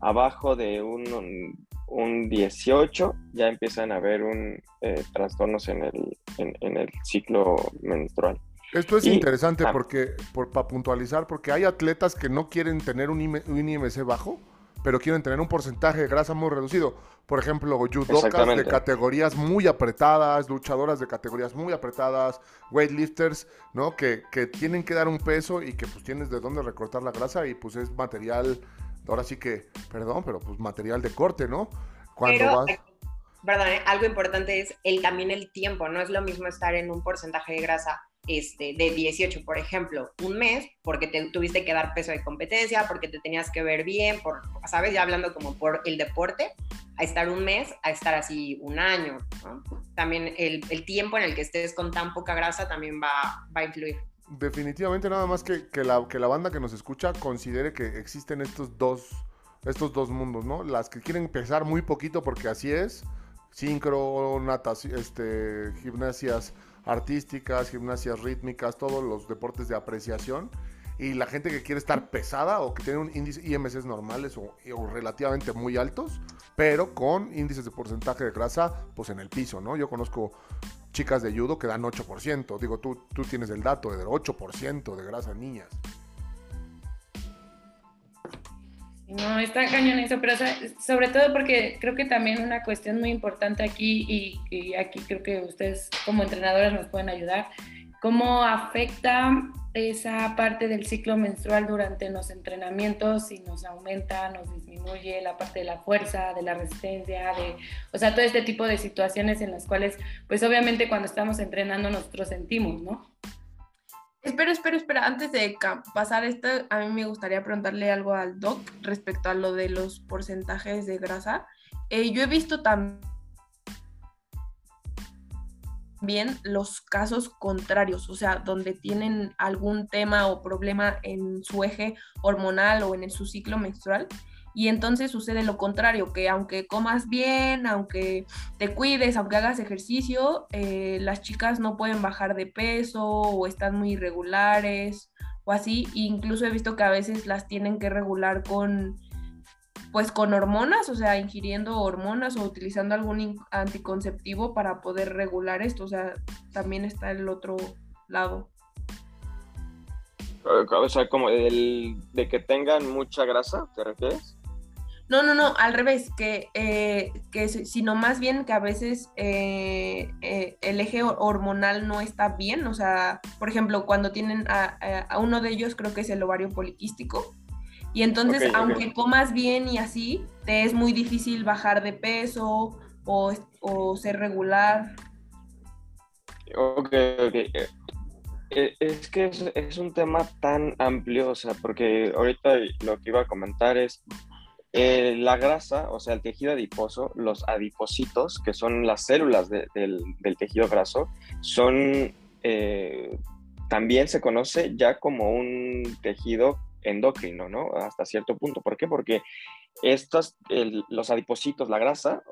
F: abajo de un, un 18, ya empiezan a haber un, eh, trastornos en el, en, el ciclo menstrual.
B: Esto es interesante ah. porque, por, para puntualizar, porque hay atletas que no quieren tener un, un IMC bajo, pero quieren tener un porcentaje de grasa muy reducido. Por ejemplo, judokas de categorías muy apretadas, luchadoras de categorías muy apretadas, weightlifters, ¿no? Que, que tienen que dar un peso y que pues tienes de dónde recortar la grasa y pues es material, ahora sí que, perdón, pero pues material de corte, ¿no?
E: Cuando vas... Perdón, ¿eh? algo importante es el, también el tiempo, no es lo mismo estar en un porcentaje de grasa este, de 18, por ejemplo, un mes, porque te tuviste que dar peso de competencia, porque te tenías que ver bien, por, ¿sabes? Ya hablando como por el deporte, a estar un mes, a estar así un año. También el, el, tiempo en el que estés con tan poca grasa también va, va a influir.
B: Definitivamente nada más que, que, la, que la banda que nos escucha considere que existen estos dos, estos dos mundos, ¿no? Las que quieren pesar muy poquito porque así es, sincro, este, gimnasias artísticas, gimnasias rítmicas, todos los deportes de apreciación. Y la gente que quiere estar pesada o que tiene un índice IMCs normales o, relativamente muy altos, pero con índices de porcentaje de grasa, pues en el piso, ¿no? Yo conozco chicas de judo que dan 8%. Digo, tú, tú tienes el dato de 8% de grasa en niñas.
C: No, está cañón eso, pero sobre todo porque creo que también una cuestión muy importante aquí, y, aquí creo que ustedes como entrenadoras nos pueden ayudar, cómo afecta esa parte del ciclo menstrual durante los entrenamientos, si nos aumenta, nos disminuye la parte de la fuerza, de la resistencia, de, o sea, todo este tipo de situaciones en las cuales, pues obviamente cuando estamos entrenando nosotros sentimos, ¿no?
D: Espera, espera, espera. Antes de pasar esto, a mí me gustaría preguntarle algo al doc respecto a lo de los porcentajes de grasa. Eh, yo he visto también los casos contrarios, o sea, donde tienen algún tema o problema en su eje hormonal o en su ciclo menstrual y entonces sucede lo contrario, que aunque comas bien, aunque te cuides, aunque hagas ejercicio, eh, las chicas no pueden bajar de peso o están muy irregulares o así. incluso he visto que a veces las tienen que regular con, pues con hormonas, o sea, ingiriendo hormonas o utilizando algún anticonceptivo para poder regular esto. O sea, también está el otro lado.
F: O sea, como el de que tengan mucha grasa, ¿te refieres?
D: No, no, no, al revés, que, eh, que sino más bien que a veces eh, eh, el eje hormonal no está bien, o sea, por ejemplo, cuando tienen a, uno de ellos, creo que es el ovario poliquístico, y entonces, aunque comas bien y así, te es muy difícil bajar de peso o, o ser regular.
F: Ok, ok. Es que es, es, un tema tan amplio, o sea, porque ahorita lo que iba a comentar es, eh, la grasa, o sea, el tejido adiposo, los adipocitos, que son las células del, tejido graso, son, eh, también se conoce ya como un tejido endocrino, ¿no? Hasta cierto punto. ¿Por qué? Porque estos, los adipocitos, la grasa,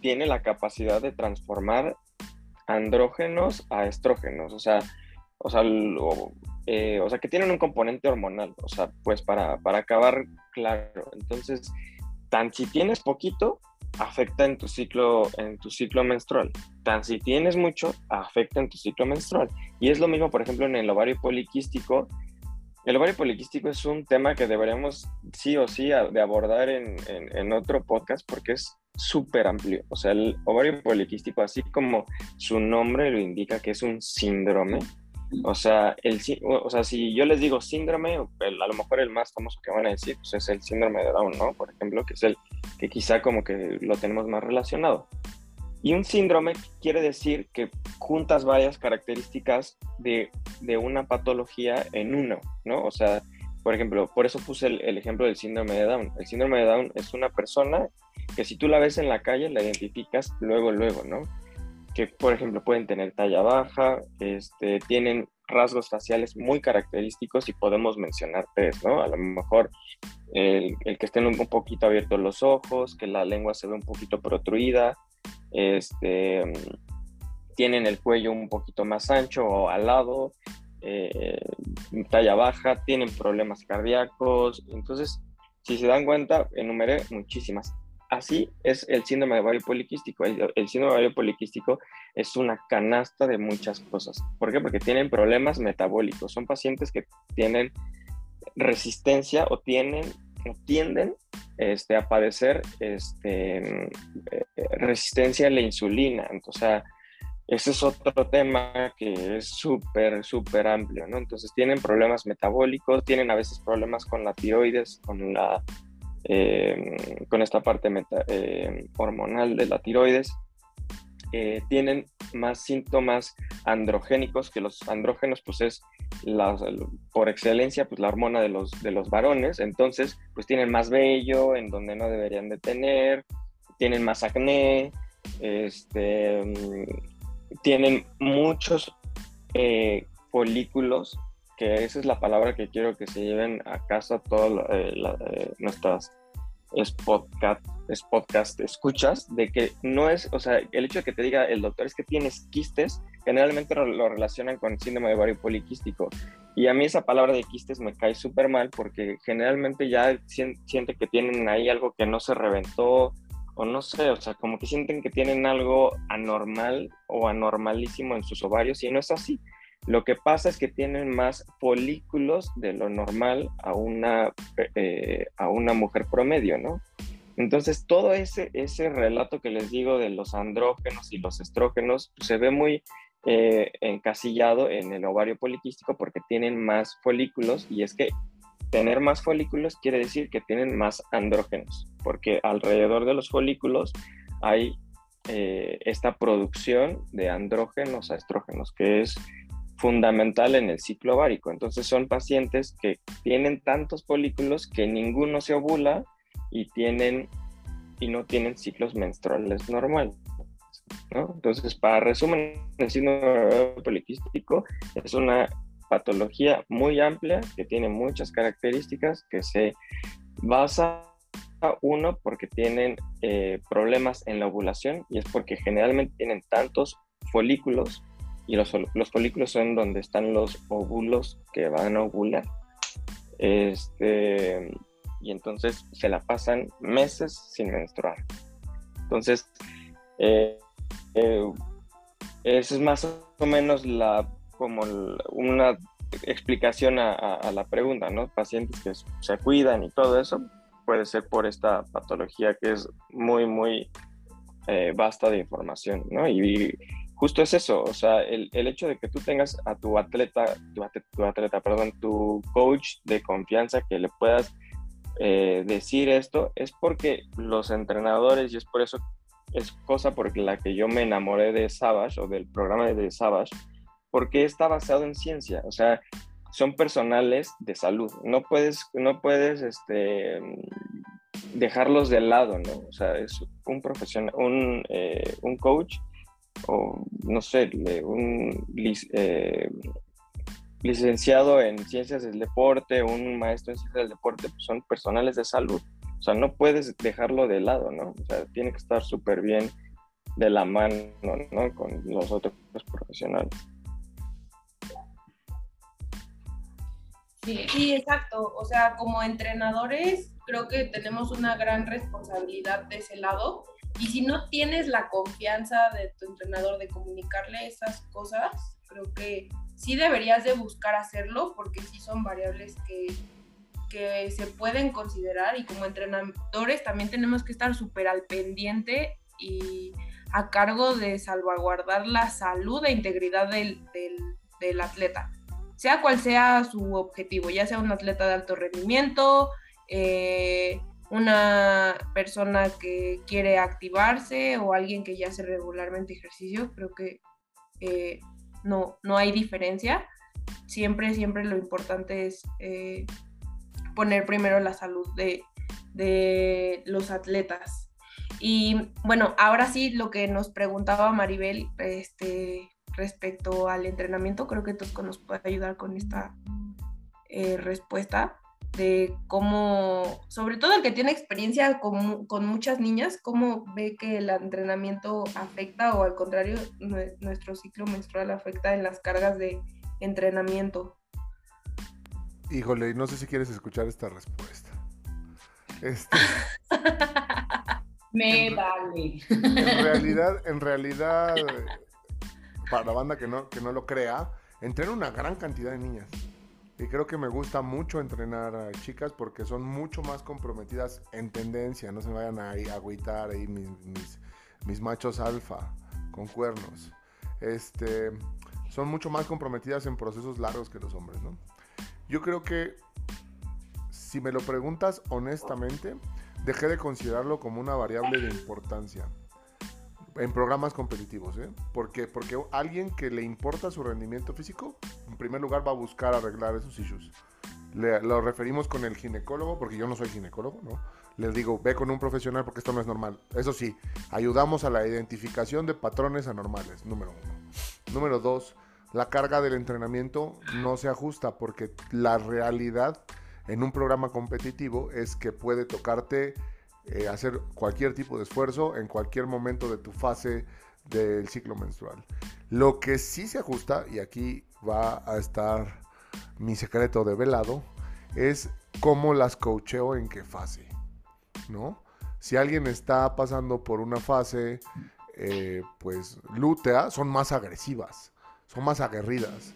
F: tiene la capacidad de transformar andrógenos a estrógenos, o sea, o sea, eh, o sea, que tienen un componente hormonal, o sea, pues para, para acabar claro. Entonces, tan si tienes poquito, afecta en tu ciclo, en tu ciclo menstrual. Tan si tienes mucho, afecta en tu ciclo menstrual. Y es lo mismo, por ejemplo, en el ovario poliquístico. El ovario poliquístico es un tema que deberíamos sí o sí de abordar en, en otro podcast porque es súper amplio. O sea, el ovario poliquístico, así como su nombre lo indica que es un síndrome, O sea, el, o sea, si yo les digo síndrome, a lo mejor el más famoso que van a decir pues es el síndrome de Down, ¿no? Por ejemplo, que es el que quizá como que lo tenemos más relacionado. Y un síndrome quiere decir que juntas varias características de, de una patología en uno, ¿no? O sea, por ejemplo, por eso puse el, el, ejemplo del síndrome de Down. El síndrome de Down es una persona que si tú la ves en la calle la identificas luego, luego, ¿no? Que, por ejemplo, pueden tener talla baja, este, tienen rasgos faciales muy característicos y podemos mencionar tres, ¿no? A lo mejor el, que estén un, poquito abiertos los ojos, que la lengua se ve un poquito protruida, este, tienen el cuello un poquito más ancho o al lado, eh, talla baja, tienen problemas cardíacos. Entonces, si se dan cuenta, enumeré muchísimas. Así es el síndrome de ovario poliquístico. El, síndrome de ovario poliquístico es una canasta de muchas cosas. ¿Por qué? Porque tienen problemas metabólicos. Son pacientes que tienen resistencia o tienen o tienden este, a padecer este, eh, resistencia a la insulina. Entonces, ese es otro tema que es súper, súper amplio, ¿no? Entonces tienen problemas metabólicos, tienen a veces problemas con la tiroides, con, la, eh, con esta parte eh, hormonal de la tiroides. tienen más síntomas androgénicos, que los andrógenos pues es por excelencia, pues la hormona de los, de los varones, entonces, pues tienen más vello en donde no deberían de tener, tienen más acné, este, mm, tienen muchos eh, folículos, esa es la palabra que quiero que se lleven a casa todas eh, eh, nuestras podcast, podcast escuchas, de que no es, o sea, el hecho de que te diga el doctor es que tienes quistes, generalmente lo relacionan con síndrome de ovario poliquístico. Y a mí esa palabra de quistes me cae súper mal porque generalmente ya siente que tienen ahí algo que no se reventó o no sé, o sea, como que sienten que tienen algo anormal o anormalísimo en sus ovarios y no es así. Lo que pasa es que tienen más folículos de lo normal a una, eh, a una mujer promedio, ¿no? Entonces, todo ese, ese relato que les digo de los andrógenos y los estrógenos pues, se ve muy eh, encasillado en el ovario poliquístico porque tienen más folículos y es que tener más folículos quiere decir que tienen más andrógenos, porque alrededor de los folículos hay eh, esta producción de andrógenos a estrógenos, que es fundamental en el ciclo ovárico. Entonces son pacientes que tienen tantos folículos que ninguno se ovula y tienen y no tienen ciclos menstruales normales. Entonces, para resumen, el síndrome poliquístico es una patología muy amplia que tiene muchas características que se basa uno porque tienen eh, problemas en la ovulación y es porque generalmente tienen tantos folículos y los, los, folículos son donde están los óvulos que van a ovular. Este, y entonces se la pasan meses sin menstruar. Entonces, eh, eh, esa es más o menos la, como una explicación a, la pregunta, ¿no? Pacientes que se cuidan y todo eso, puede ser por esta patología que es muy, muy eh, vasta de información, ¿no? Justo es eso, o sea, el, el, hecho de que tú tengas a tu atleta, tu, atleta, perdón, tu coach de confianza que le puedas eh, decir esto, es porque los entrenadores, y es por eso, es cosa por la que yo me enamoré de Savage o del programa de Savage, porque está basado en ciencia, o sea, son personales de salud, no puedes, no puedes, este dejarlos de lado, ¿no? O sea, es un profesional, un, eh, un coach o no sé, un eh, licenciado en ciencias del deporte, un maestro en ciencias del deporte, pues son personales de salud. O sea, no puedes dejarlo de lado, ¿no? O sea, tiene que estar súper bien de la mano, ¿no? Con los otros profesionales.
D: Sí, sí, exacto. O sea, como entrenadores, creo que tenemos una gran responsabilidad de ese lado y si no tienes la confianza de tu entrenador de comunicarle esas cosas, creo que sí deberías de buscar hacerlo porque sí son variables que, que se pueden considerar y como entrenadores también tenemos que estar súper al pendiente y a cargo de salvaguardar la salud e integridad del, del del atleta, sea cual sea su objetivo, ya sea un atleta de alto rendimiento, eh, una persona que quiere activarse o alguien que ya hace regularmente ejercicio, creo que eh, no, no hay diferencia. Siempre, siempre lo importante es eh, poner primero la salud de, de los atletas. Y bueno, ahora sí, lo que nos preguntaba Maribel este, respecto al entrenamiento, creo que Tosco nos puede ayudar con esta eh, respuesta de cómo, sobre todo el que tiene experiencia con, con, muchas niñas, cómo ve que el entrenamiento afecta o al contrario, nuestro ciclo menstrual afecta en las cargas de entrenamiento.
B: Híjole, no sé si quieres escuchar esta respuesta. Este,
C: Me vale.
B: En realidad, en realidad, para la banda que no, que no lo crea, entreno una gran cantidad de niñas. Y creo que me gusta mucho entrenar a chicas porque son mucho más comprometidas en tendencia. No se vayan a agüitar ahí mis, mis, machos alfa con cuernos. Este, son mucho más comprometidas en procesos largos que los hombres, ¿no? Yo creo que si me lo preguntas honestamente, dejé de considerarlo como una variable de importancia en programas competitivos. ¿eh? ¿Por qué? Porque alguien que le importa su rendimiento físico, en primer lugar va a buscar arreglar esos issues. Le, lo referimos con el ginecólogo, porque yo no soy ginecólogo, ¿no? Les digo, ve con un profesional porque esto no es normal. Eso sí, ayudamos a la identificación de patrones anormales, número uno. Número dos, la carga del entrenamiento no se ajusta porque la realidad en un programa competitivo es que puede tocarte eh, hacer cualquier tipo de esfuerzo en cualquier momento de tu fase del ciclo menstrual. Lo que sí se ajusta, y aquí va a estar mi secreto de velado, es cómo las coacheo en qué fase, ¿no? Si alguien está pasando por una fase, eh, pues lútea, son más agresivas, son más aguerridas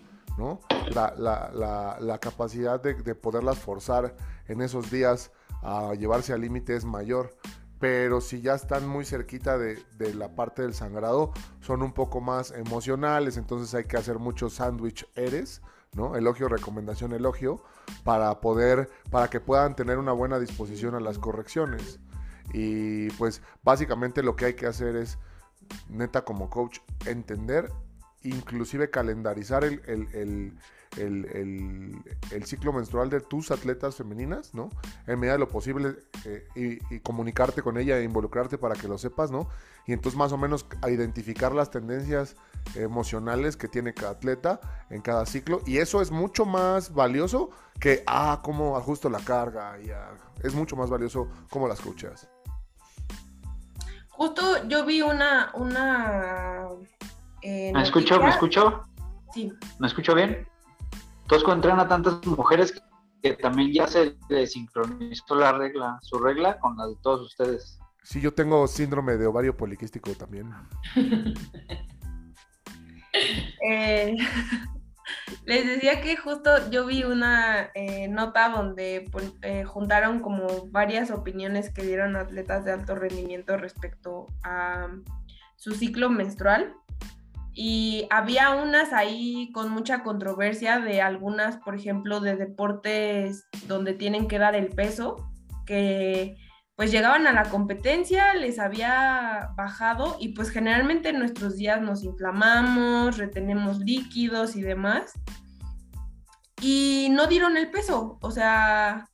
B: la, capacidad de, poderlas forzar en esos días a llevarse al límite es mayor. Pero si ya están muy cerquita de, la parte del sangrado, son un poco más emocionales, entonces hay que hacer muchos sándwich eres, ¿no? Elogio, recomendación, elogio, para poder, para que puedan tener una buena disposición a las correcciones. Y pues básicamente lo que hay que hacer es, neta como coach, entender inclusive calendarizar el, el, ciclo menstrual de tus atletas femeninas, ¿no? En medida de lo posible eh, y, comunicarte con ella e involucrarte para que lo sepas, ¿no? Y entonces más o menos identificar las tendencias emocionales que tiene cada atleta en cada ciclo y eso es mucho más valioso que, ah, cómo ajusto la carga, y, es mucho más valioso cómo las escuchas.
D: Justo yo vi una, una
A: eh, ¿Me escuchó? ¿Me escuchó?
D: Sí.
A: ¿Me escuchó bien? Tosco entrena a tantas mujeres que, también ya se desincronizó la regla, su regla con la de todos ustedes.
B: Sí, yo tengo síndrome de ovario poliquístico también.
D: Eh, les decía que justo yo vi una eh, nota donde juntaron como varias opiniones que dieron atletas de alto rendimiento respecto a su ciclo menstrual y había unas ahí con mucha controversia de algunas, por ejemplo, de deportes donde tienen que dar el peso, que pues llegaban a la competencia, les había bajado y pues generalmente en nuestros días nos inflamamos, retenemos líquidos y demás. Y no dieron el peso, o sea,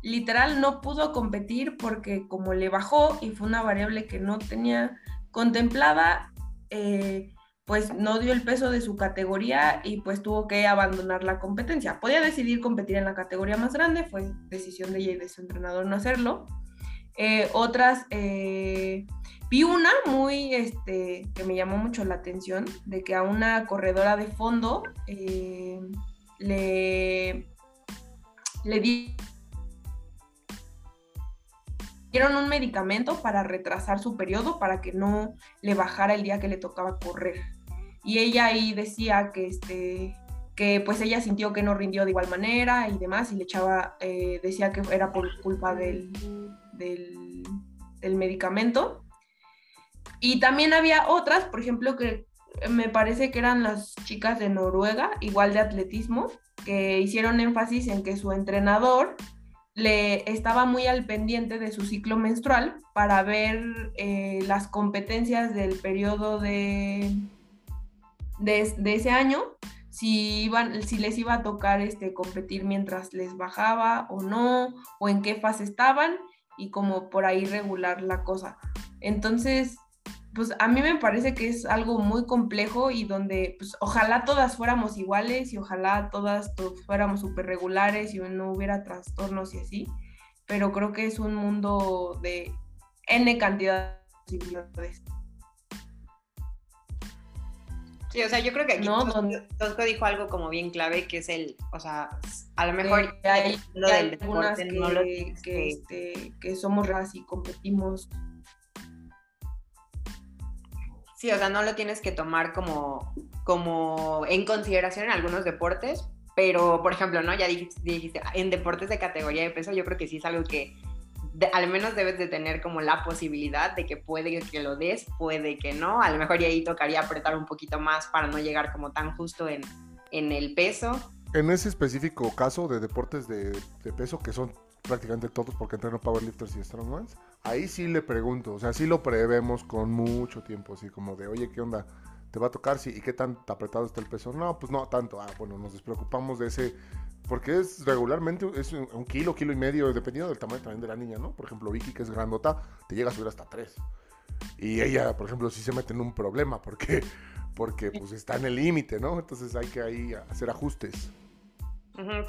D: literal no pudo competir porque como le bajó y fue una variable que no tenía contemplada, eh, pues no dio el peso de su categoría y pues tuvo que abandonar la competencia. Podía decidir competir en la categoría más grande, fue decisión de ella de su entrenador no hacerlo. Eh, otras, eh, vi una muy, este, que me llamó mucho la atención, de que a una corredora de fondo eh, le, le dieron un medicamento para retrasar su periodo, para que no le bajara el día que le tocaba correr y ella ahí decía que este que pues ella sintió que no rindió de igual manera y demás y le echaba eh, decía que era por culpa del, del, medicamento. Y también había otras por ejemplo que me parece que eran las chicas de Noruega, igual de atletismo, que hicieron énfasis en que su entrenador le estaba muy al pendiente de su ciclo menstrual para ver eh, las competencias del periodo de, de, ese año, si, iban, si les iba a tocar este, competir mientras les bajaba o no, o en qué fase estaban, y como por ahí regular la cosa. Entonces, pues a mí me parece que es algo muy complejo y donde pues ojalá todas fuéramos iguales y ojalá todas fuéramos súper regulares y no hubiera trastornos y así, pero creo que es un mundo de N cantidad de posibilidades.
E: Sí, o sea, yo creo que aquí no, Tosco, dijo algo como bien clave, que es el, o sea, a lo mejor
D: hay, del deporte que, no lo que, que, este, que somos raras y competimos
E: Sí, o sea, no lo tienes que tomar como, como en consideración en algunos deportes, pero por ejemplo, ¿no? Ya dijiste, en deportes de categoría de peso, yo creo que sí es algo que al menos debes de tener como la posibilidad de que puede que lo des, puede que no, a lo mejor y ahí tocaría apretar un poquito más para no llegar como tan justo en, en el peso.
B: En ese específico caso de deportes de, de peso, que son prácticamente todos porque entreno powerlifters y strongmans, ahí sí le pregunto, o sea, sí lo prevemos con mucho tiempo, así como de, oye, ¿qué onda? ¿Te va a tocar? Sí, ¿y qué tan apretado está el peso? No, pues no tanto. Ah, bueno, nos despreocupamos de ese, porque es regularmente, es un, kilo, kilo y medio, dependiendo del tamaño también de la niña, ¿no? Por ejemplo, Vicky, que es grandota, te llega a subir hasta tres. Y ella, por ejemplo, sí se mete en un problema, porque, porque pues está en el límite, ¿no? Entonces hay que ahí hacer ajustes.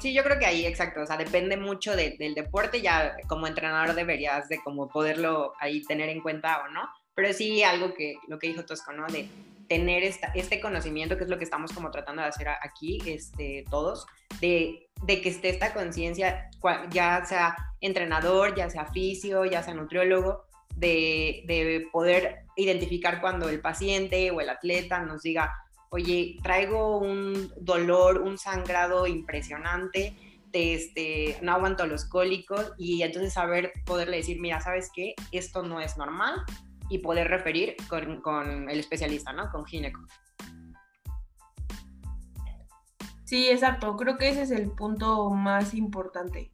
E: Sí, yo creo que ahí, exacto, o sea, depende mucho del deporte, ya como entrenador deberías de como poderlo ahí tener en cuenta o no, pero sí algo que, lo que dijo Tosco, ¿no? De tener esta, este conocimiento, que es lo que estamos como tratando de hacer aquí, este, todos, de, de que esté esta conciencia, ya sea entrenador, ya sea fisio, ya sea nutriólogo, de, de poder identificar cuando el paciente o el atleta nos diga, oye, traigo un dolor, un sangrado impresionante, este, no aguanto los cólicos y entonces saber, poderle decir, mira, ¿sabes qué? Esto no es normal y poder referir con, el especialista, ¿no? Con gineco.
D: Sí, exacto. Creo que ese es el punto más importante,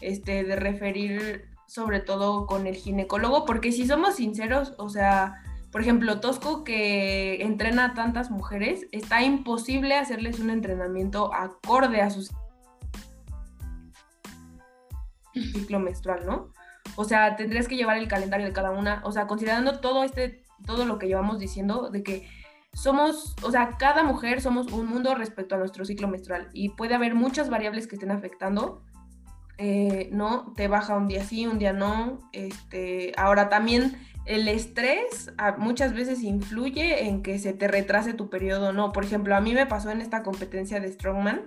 D: este, de referir sobre todo con el ginecólogo, porque si somos sinceros, o sea, por ejemplo, Tosco, que entrena a tantas mujeres, está imposible hacerles un entrenamiento acorde a su ciclo menstrual, ¿no? O sea, tendrías que llevar el calendario de cada una, o sea, considerando todo este, todo lo que llevamos diciendo, de que somos, o sea, cada mujer somos un mundo respecto a nuestro ciclo menstrual y puede haber muchas variables que estén afectando, eh, ¿no? Te baja un día sí, un día no, este, ahora también el estrés muchas veces influye en que se te retrase tu periodo no. Por ejemplo, a mí me pasó en esta competencia de Strongman,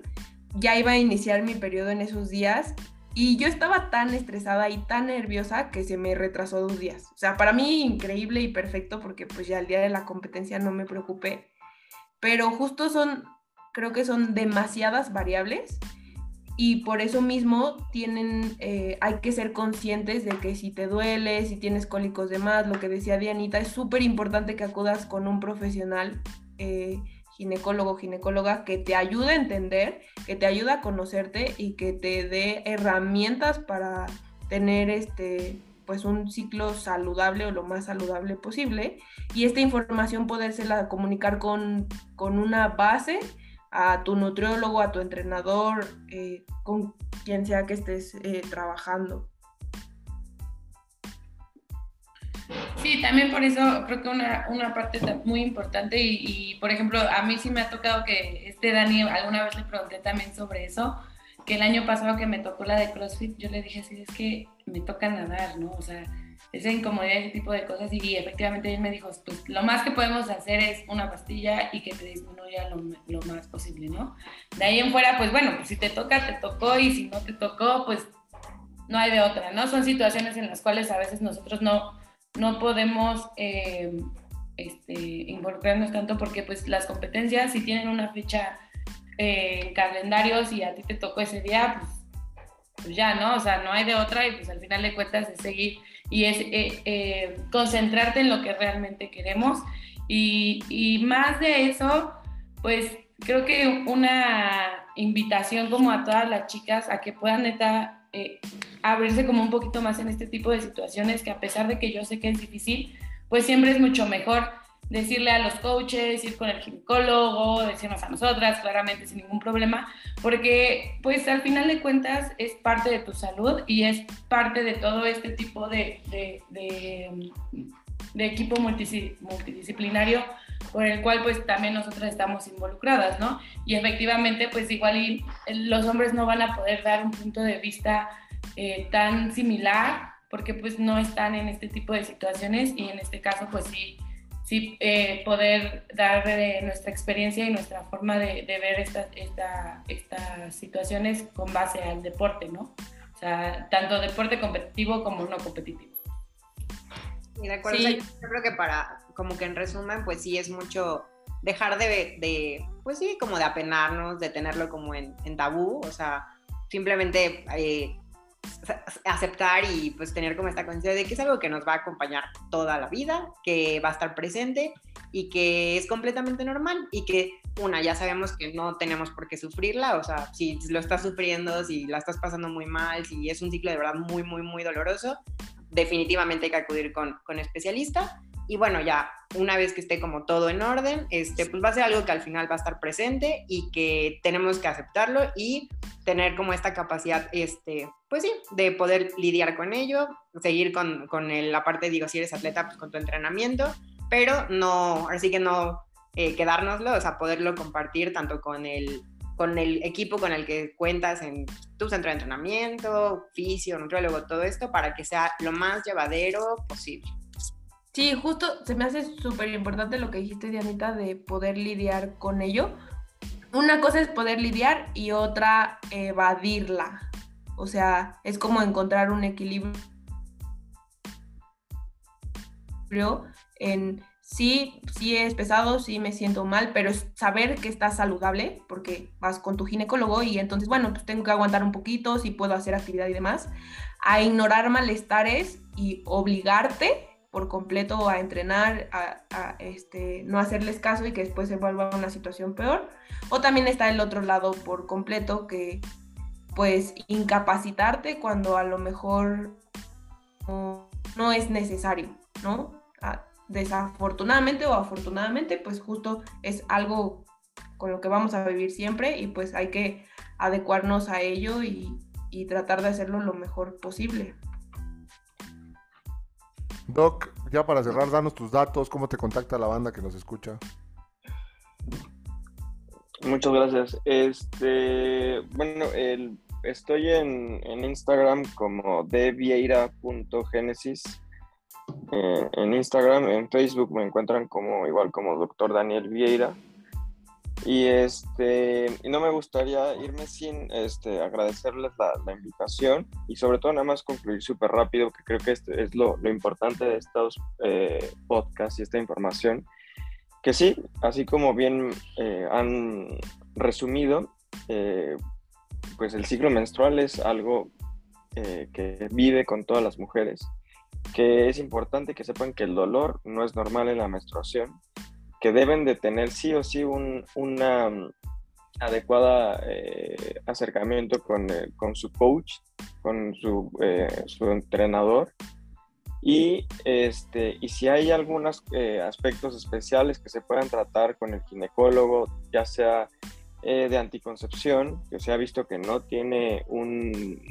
D: ya iba a iniciar mi periodo en esos días y yo estaba tan estresada y tan nerviosa que se me retrasó dos días. O sea, para mí increíble y perfecto porque pues ya el día de la competencia no me preocupé. Pero justo son, creo que son demasiadas variables y por eso mismo tienen, eh, hay que ser conscientes de que si te duele, si tienes cólicos de más, lo que decía Dianita, es súper importante que acudas con un profesional, eh, ginecólogo, ginecóloga, que te ayude a entender, que te ayude a conocerte y que te dé herramientas para tener este pues un ciclo saludable o lo más saludable posible y esta información podérsela comunicar con, con una base a tu nutriólogo, a tu entrenador, eh, con quien sea que estés eh, trabajando.
C: Sí, también por eso creo que una, una parte muy importante y, por ejemplo, a mí sí me ha tocado que este Dani, alguna vez le pregunté también sobre eso, que el año pasado que me tocó la de CrossFit, yo le dije así, es que me toca nadar, ¿no? O sea, esa incomodidad, ese tipo de cosas. Y efectivamente él me dijo, pues lo más que podemos hacer es una pastilla y que te disminuya lo, lo más posible, ¿no? De ahí en fuera, pues bueno, pues si te toca, te tocó y si no te tocó, pues no hay de otra, ¿no? Son situaciones en las cuales a veces nosotros no, no podemos eh, este, involucrarnos tanto porque pues las competencias si tienen una fecha eh, en calendarios y a ti te tocó ese día, pues, pues, ya, ¿no? O sea, no hay de otra y pues al final de cuentas es seguir y es eh, eh, concentrarte en lo que realmente queremos Y, y más de eso, pues creo que una invitación como a todas las chicas a que puedan neta eh, abrirse como un poquito más en este tipo de situaciones que a pesar de que yo sé que es difícil, pues siempre es mucho mejor decirle a los coaches, ir con el ginecólogo, decirnos a nosotras, claramente sin ningún problema, porque pues al final de cuentas es parte de tu salud y es parte de todo este tipo de, de, de, equipo multidisciplinario por el cual pues también nosotras estamos involucradas, ¿no? Y efectivamente pues igual los hombres no van a poder dar un punto de vista eh, tan similar porque pues no están en este tipo de situaciones y en este caso pues sí sí eh, poder dar nuestra experiencia y nuestra forma de, ver estas esta, situaciones con base al deporte, ¿no? O sea, tanto deporte competitivo como no competitivo.
E: Y de acuerdo, yo creo que para, como que en resumen, pues sí es mucho dejar de, de pues sí, como de apenarnos, de tenerlo como en, en tabú, o sea, simplemente eh, aceptar y pues tener como esta conciencia de que es algo que nos va a acompañar toda la vida, que va a estar presente y que es completamente normal y que una, ya sabemos que no tenemos por qué sufrirla, o sea, si lo estás sufriendo, si la estás pasando muy mal, si es un ciclo de verdad muy, muy, muy doloroso, definitivamente hay que acudir con, con especialista y bueno, ya una vez que esté como todo en orden, este, pues va a ser algo que al final va a estar presente y que tenemos que aceptarlo y tener como esta capacidad, este, pues sí, de poder lidiar con ello, seguir con, con la parte, digo, si eres atleta, pues con tu entrenamiento, pero no, así que no eh, quedárnoslo, o sea, poderlo compartir tanto con el, con el equipo con el que cuentas en tu centro de entrenamiento, fisio, nutriólogo, todo esto, para que sea lo más llevadero posible.
D: Sí, justo se me hace súper importante lo que dijiste, Dianita, de poder lidiar con ello. Una cosa es poder lidiar y otra evadirla. O sea, es como encontrar un equilibrio en sí, sí es pesado, sí me siento mal, pero saber que estás saludable, porque vas con tu ginecólogo y entonces, bueno, pues tengo que aguantar un poquito, si puedo hacer actividad y demás, a ignorar malestares y obligarte por completo a entrenar, a, este, no hacerles caso y que después se vuelva una situación peor. O también está el otro lado por completo que pues incapacitarte cuando a lo mejor no, es necesario, ¿no? desafortunadamente o afortunadamente pues justo es algo con lo que vamos a vivir siempre y pues hay que adecuarnos a ello y, y tratar de hacerlo lo mejor posible.
B: Doc, ya para cerrar, danos tus datos, cómo te contacta la banda que nos escucha.
F: Muchas gracias. Este, bueno, estoy en, Instagram como devieira.genesis. Eh, en Instagram, en Facebook me encuentran como igual como Doctor Daniel Vieira. Y este, no me gustaría irme sin este, agradecerles la, invitación y sobre todo nada más concluir súper rápido, que creo que este es lo, lo importante de estos eh, podcasts y esta información, que sí, así como bien eh, han resumido, eh, pues el ciclo menstrual es algo que vive con todas las mujeres, que es importante que sepan que el dolor no es normal en la menstruación que deben de tener sí o sí un una mm, adecuada eh, acercamiento eh, con, su coach, con su, eh, su, entrenador. Y, este, y si hay algunos aspectos especiales que se puedan tratar con el ginecólogo, ya sea de anticoncepción, que se ha visto que no tiene un,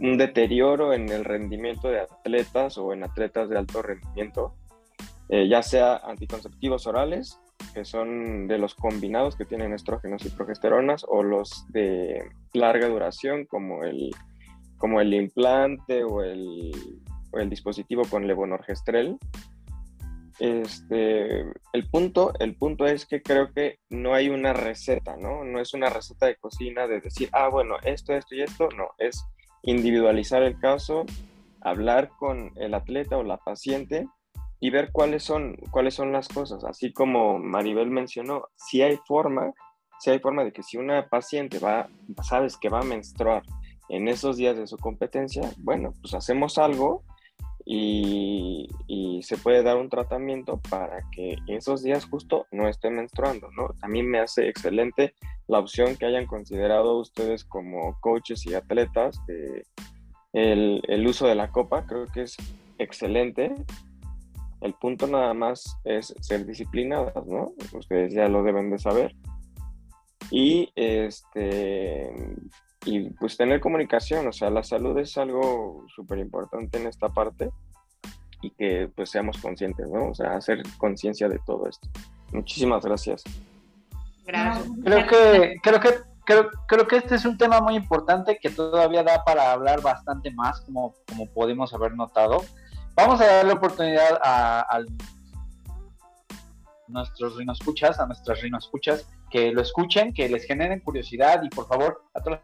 F: un deterioro en el rendimiento de atletas o en atletas de alto rendimiento, eh, ya sea anticonceptivos orales, que son de los combinados que tienen estrógenos y progesteronas, o los de larga duración, como el, como el implante o el, el dispositivo con levonorgestrel. Este, el, punto, el punto es que creo que no hay una receta, ¿no? No es una receta de cocina de decir, ah, bueno, esto, esto y esto, no, es individualizar el caso, hablar con el atleta o la paciente y ver cuáles son, cuáles son las cosas. Así como Maribel mencionó, si hay forma, si hay forma de que si una paciente va, sabes que va a menstruar en esos días de su competencia, bueno, pues hacemos algo y, y se puede dar un tratamiento para que esos días justo no esté menstruando, ¿no? También me hace excelente la opción que hayan considerado ustedes como coaches y atletas el, el uso de la copa, creo que es excelente. El punto nada más es ser disciplinadas, ¿no? Ustedes ya lo deben de saber. Y este y pues tener comunicación, o sea, la salud es algo súper importante en esta parte y que pues seamos conscientes, ¿no? O sea, hacer conciencia de todo esto. Muchísimas gracias.
C: Gracias.
A: Creo que, creo que, creo, creo que este es un tema muy importante que todavía da para hablar bastante más, como, como pudimos haber notado. Vamos a darle oportunidad a, a nuestros escuchas, a nuestras escuchas, que lo escuchen, que les generen curiosidad y por favor, a toda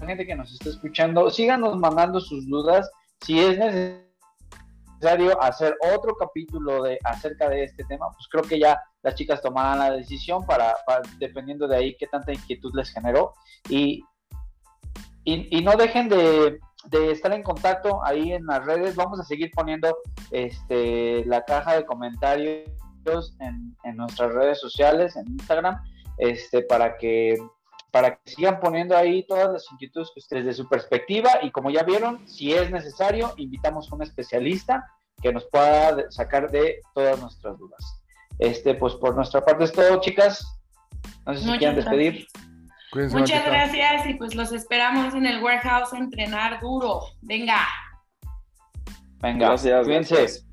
A: la gente que nos está escuchando, síganos mandando sus dudas. Si es necesario hacer otro capítulo de acerca de este tema, pues creo que ya las chicas tomarán la decisión para, dependiendo de ahí qué tanta inquietud les generó y, y, no dejen de, estar en contacto ahí en las redes. Vamos a seguir poniendo este, la caja de comentarios en, en nuestras redes sociales, en Instagram, este, para que para que sigan poniendo ahí todas las inquietudes que ustedes de su perspectiva y como ya vieron, si es necesario, invitamos a un especialista que nos pueda sacar de todas nuestras dudas. Este, pues por nuestra parte es todo, chicas. No sé si quieren despedir.
C: Muchas gracias y pues los esperamos en el warehouse a entrenar duro. Venga.
A: Venga, gracias, cuídense.